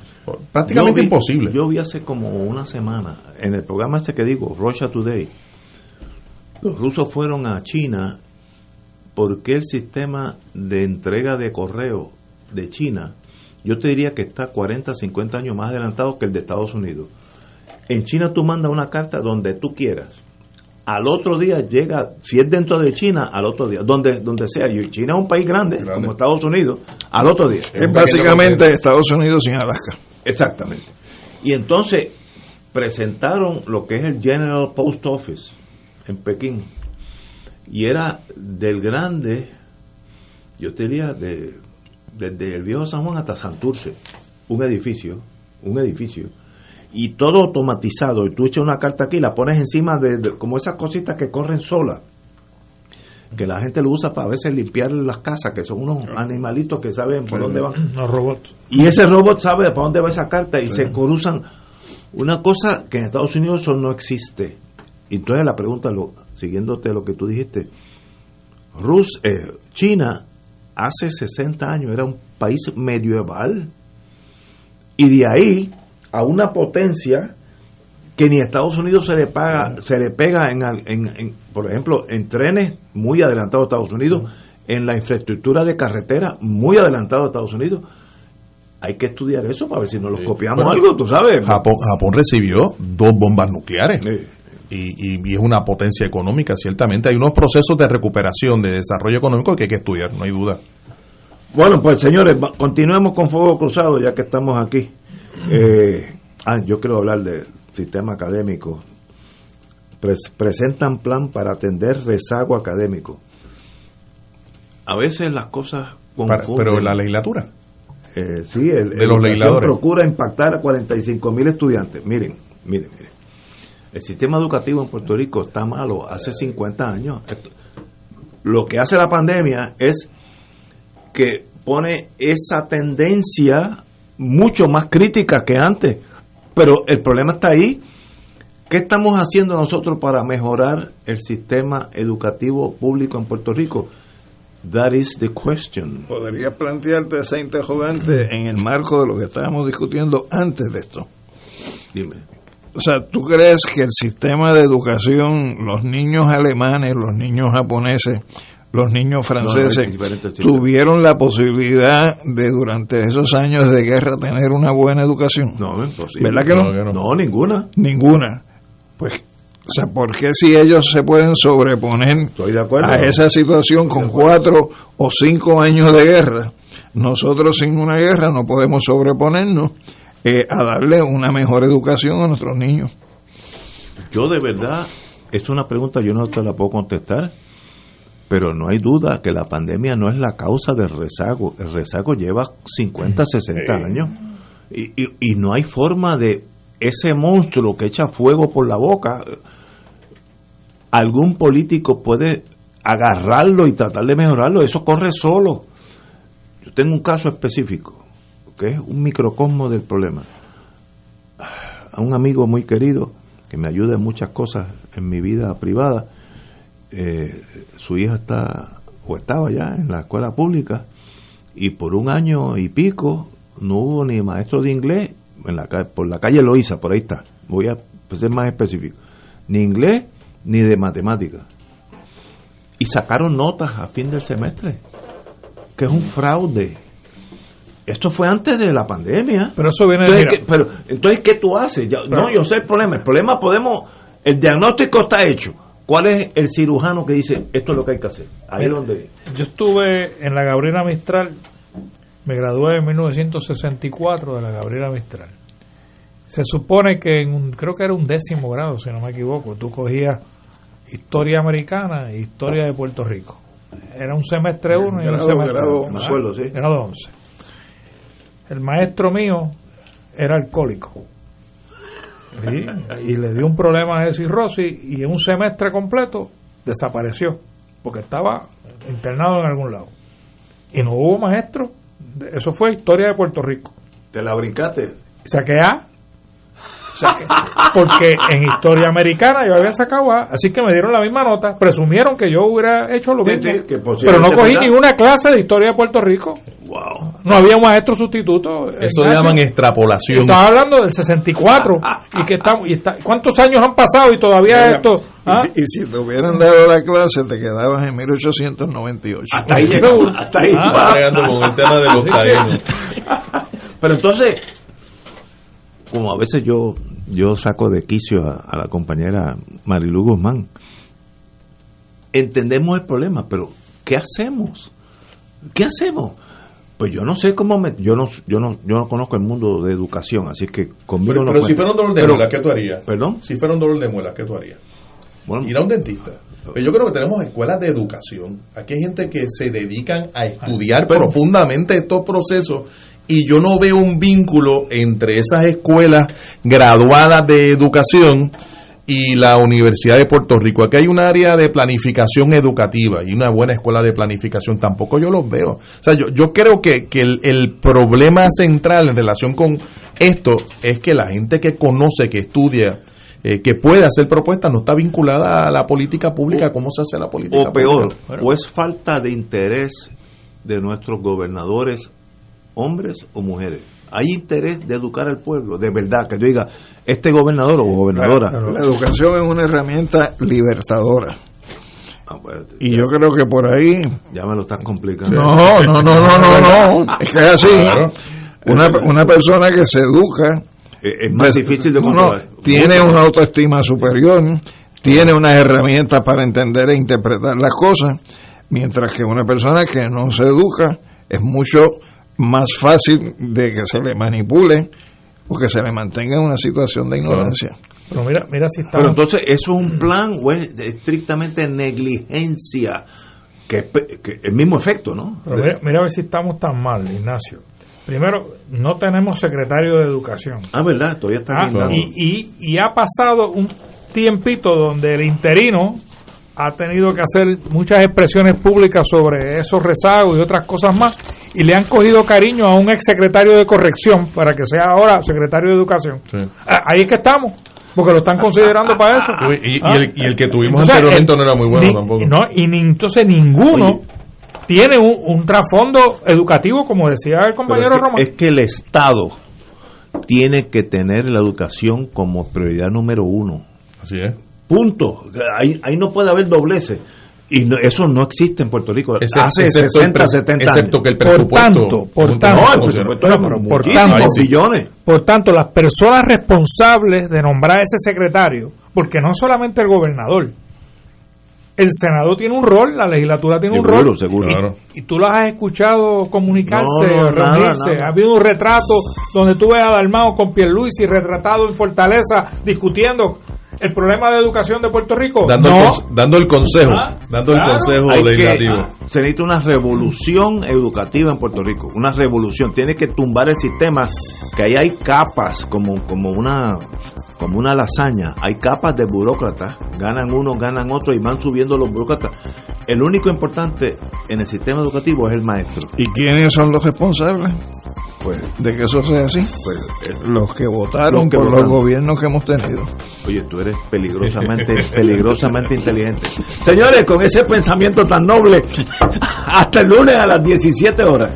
prácticamente imposible. Yo vi hace como una semana, en el programa este que digo, Russia Today, los rusos fueron a China porque el sistema de entrega de correo de China, yo te diría que está 40, 50 años más adelantado que el de Estados Unidos. En China tú mandas una carta donde tú quieras. Al otro día llega, si es dentro de China, al otro día, donde, donde sea. Y China es un país grande, como Estados Unidos, al otro día. Es, básicamente Estados Unidos sin Alaska. Exactamente. Y entonces presentaron lo que es el General Post Office en Pekín. Y era del grande, yo te diría, de, desde el viejo San Juan hasta Santurce, un edificio, un edificio. Y todo automatizado. Y tú echas una carta aquí, la pones encima de, como esas cositas que corren solas que la gente lo usa para a veces limpiar las casas, que son unos animalitos que saben por dónde van. Los robots. Y ese robot sabe para dónde va esa carta y se cruzan. Una cosa que en Estados Unidos eso no existe. Entonces la pregunta, lo, siguiéndote lo que tú dijiste, Rus, eh, China hace 60 años era un país medieval y de ahí a una potencia que ni a Estados Unidos se le paga, se le pega en, en, por ejemplo, en trenes muy adelantados a Estados Unidos, en la infraestructura de carretera muy adelantado a Estados Unidos. Hay que estudiar eso para ver si nos lo copiamos algo, tú sabes. Japón, Japón recibió dos bombas nucleares. Y, y, es una potencia económica, ciertamente. Hay unos procesos de recuperación, de desarrollo económico que hay que estudiar, no hay duda. Bueno, pues señores, continuemos con Fuego Cruzado ya que estamos aquí. Eh, ah, yo quiero hablar de, sistema académico, presentan plan para atender rezago académico. A veces las cosas pero la legislatura. Eh, sí, el, de los legisladores. procura impactar a 45 mil estudiantes. Miren, miren, miren. El sistema educativo en Puerto Rico está malo hace 50 años. Lo que hace la pandemia es que pone esa tendencia mucho más crítica que antes. Pero el problema está ahí. ¿Qué estamos haciendo nosotros para mejorar el sistema educativo público en Puerto Rico? That is the question. ¿Podrías plantearte esa interrogante en el marco de lo que estábamos discutiendo antes de esto? Dime. O sea, ¿tú crees que el sistema de educación, los niños alemanes, los niños japoneses, los niños franceses, tuvieron la posibilidad de durante esos años de guerra tener una buena educación? No, imposible. ¿Verdad que no? No, ninguna. Ninguna. Pues, o sea, ¿por qué si ellos se pueden sobreponer a esa situación con cuatro o cinco años de guerra? Nosotros sin una guerra no podemos sobreponernos eh, a darle una mejor educación a nuestros niños. Yo de verdad, es una pregunta, yo no te la puedo contestar, pero no hay duda que la pandemia no es la causa del rezago. El rezago lleva 50, 60 años y, y, y no hay forma de ese monstruo que echa fuego por la boca. Algún político puede agarrarlo y tratar de mejorarlo, eso corre solo. Yo tengo un caso específico que es un microcosmo del problema. A un amigo muy querido que me ayuda en muchas cosas en mi vida privada, eh, su hija está o estaba ya en la escuela pública y por un año y pico no hubo ni maestro de inglés en la por la calle Loíza, por ahí está. Voy a ser más específico. Ni inglés ni de matemáticas. Y sacaron notas a fin del semestre, que es un fraude esto fue antes de la pandemia. Pero eso viene entonces, ¿qué, pero entonces qué tú haces? no, yo sé el problema. El problema podemos, el diagnóstico está hecho. ¿Cuál es el cirujano que dice esto es lo que hay que hacer? Ahí es donde. Yo estuve en la Gabriela Mistral, me gradué en 1964 de la Gabriela Mistral. Se supone que en un, creo que era un décimo grado, si no me equivoco, tú cogías historia americana e historia de Puerto Rico. Era un semestre uno y un semestre grado, grado, sí. grado 11 el maestro mío era alcohólico. Y, le dio un problema de cirrosis y en un semestre completo desapareció porque estaba internado en algún lado. Y no hubo maestro. Eso fue historia de Puerto Rico. ¿Te la brincaste? Saqué A. porque en historia americana yo había sacado A, así que me dieron la misma nota. Presumieron que yo hubiera hecho lo mismo. pero no cogí ninguna clase de historia de Puerto Rico. No había un maestro sustituto. Eso le llaman extrapolación. Estaba hablando del 64. y que estamos, y está, ¿Cuántos años han pasado y todavía esto? ¿ah? Y, si, te hubieran dado la clase, te quedabas en 1898. Hasta ahí llegó. Hasta ahí. Ah, con el tema de los Pero entonces, como a veces yo yo saco de quicio a, a la compañera Marilu Guzmán, entendemos el problema, pero ¿qué hacemos? ¿Qué hacemos? Pues yo no sé cómo me, yo no yo no yo no conozco el mundo de educación, así que conmigo pero, no Pero si fuera un dolor de muelas, ¿qué tú harías? ¿Perdón? Si fuera un dolor de muelas, ¿qué tú harías? Bueno, Ir a un dentista. Pero yo creo que tenemos escuelas de educación. Aquí hay gente que se dedican a estudiar profundamente estos procesos y yo no veo un vínculo entre esas escuelas graduadas de educación y la Universidad de Puerto Rico. Aquí hay un área de planificación educativa y una buena escuela de planificación. Tampoco yo los veo. O sea, yo, yo creo que, que el, el, problema central en relación con esto es que la gente que conoce, que estudia, eh, que puede hacer propuestas, no está vinculada a la política pública, cómo se hace la política o peor, o es falta de interés de nuestros gobernadores, hombres o mujeres hay interés de educar al pueblo, de verdad, que yo diga, este gobernador o gobernadora. La, educación es una herramienta libertadora. Ah, pues, y yo creo que por ahí. Ya me lo estás complicando. No, no, no, no, no, no. Es que es así. Una, una persona que se educa. Es más difícil de controlar. tiene una autoestima superior, tiene unas herramientas para entender e interpretar las cosas, mientras que una persona que no se educa es mucho más fácil de que se le manipule o que se le mantenga en una situación de ignorancia. Pero mira, mira si está. Pero entonces, ¿eso es un plan o es estrictamente negligencia? Que, que el mismo efecto, ¿no? Pero mira, mira a ver si estamos tan mal, Ignacio. Primero, no tenemos secretario de educación. Ah, ¿verdad? Todavía está ah, y, y, y ha pasado un tiempito donde el interino ha tenido que hacer muchas expresiones públicas sobre esos rezagos y otras cosas más, y le han cogido cariño a un ex secretario de corrección para que sea ahora secretario de educación. Ah, ahí es que estamos, porque lo están considerando para eso. Y, el, que tuvimos anteriormente no era muy bueno tampoco. No, y entonces ninguno tiene un, trasfondo educativo, como decía el compañero Román. Es que el Estado tiene que tener la educación como prioridad número uno. Así es. Punto. Ahí, ahí no puede haber dobleces. Y no- eso no existe en Puerto Rico. Hace excepto 60, el pre- 70 excepto años. que el Por tanto, por tanto, No, el presupuesto pero por tanto, billones. Por tanto, las personas responsables de nombrar a ese secretario, porque no solamente el gobernador, el Senado tiene un rol, la legislatura tiene un rol. seguro. Y, Claro. y tú las has escuchado comunicarse, No, no, nada, reunirse. nada. Ha habido un retrato donde tú ves a Dalmao con Pierluisi retratado en Fortaleza discutiendo el problema de educación de Puerto Rico. Dando, no, el, conse- dando el consejo, Ah, dando el consejo Hay que- legislativo. se necesita una revolución educativa en Puerto Rico, una revolución. Tiene que tumbar el sistema, que ahí hay capas, como, como una como una lasaña. Hay capas de burócratas, ganan unos, ganan otros y van subiendo los burócratas. El único importante en el sistema educativo es el maestro. ¿Y quiénes son los responsables Pues, de que eso sea así? pues, eh, Los que votaron Los que por votaron. los gobiernos que hemos tenido. Oye, tú eres peligrosamente, peligrosamente inteligente. Señores, con ese pensamiento tan noble, hasta el lunes a las 17 horas.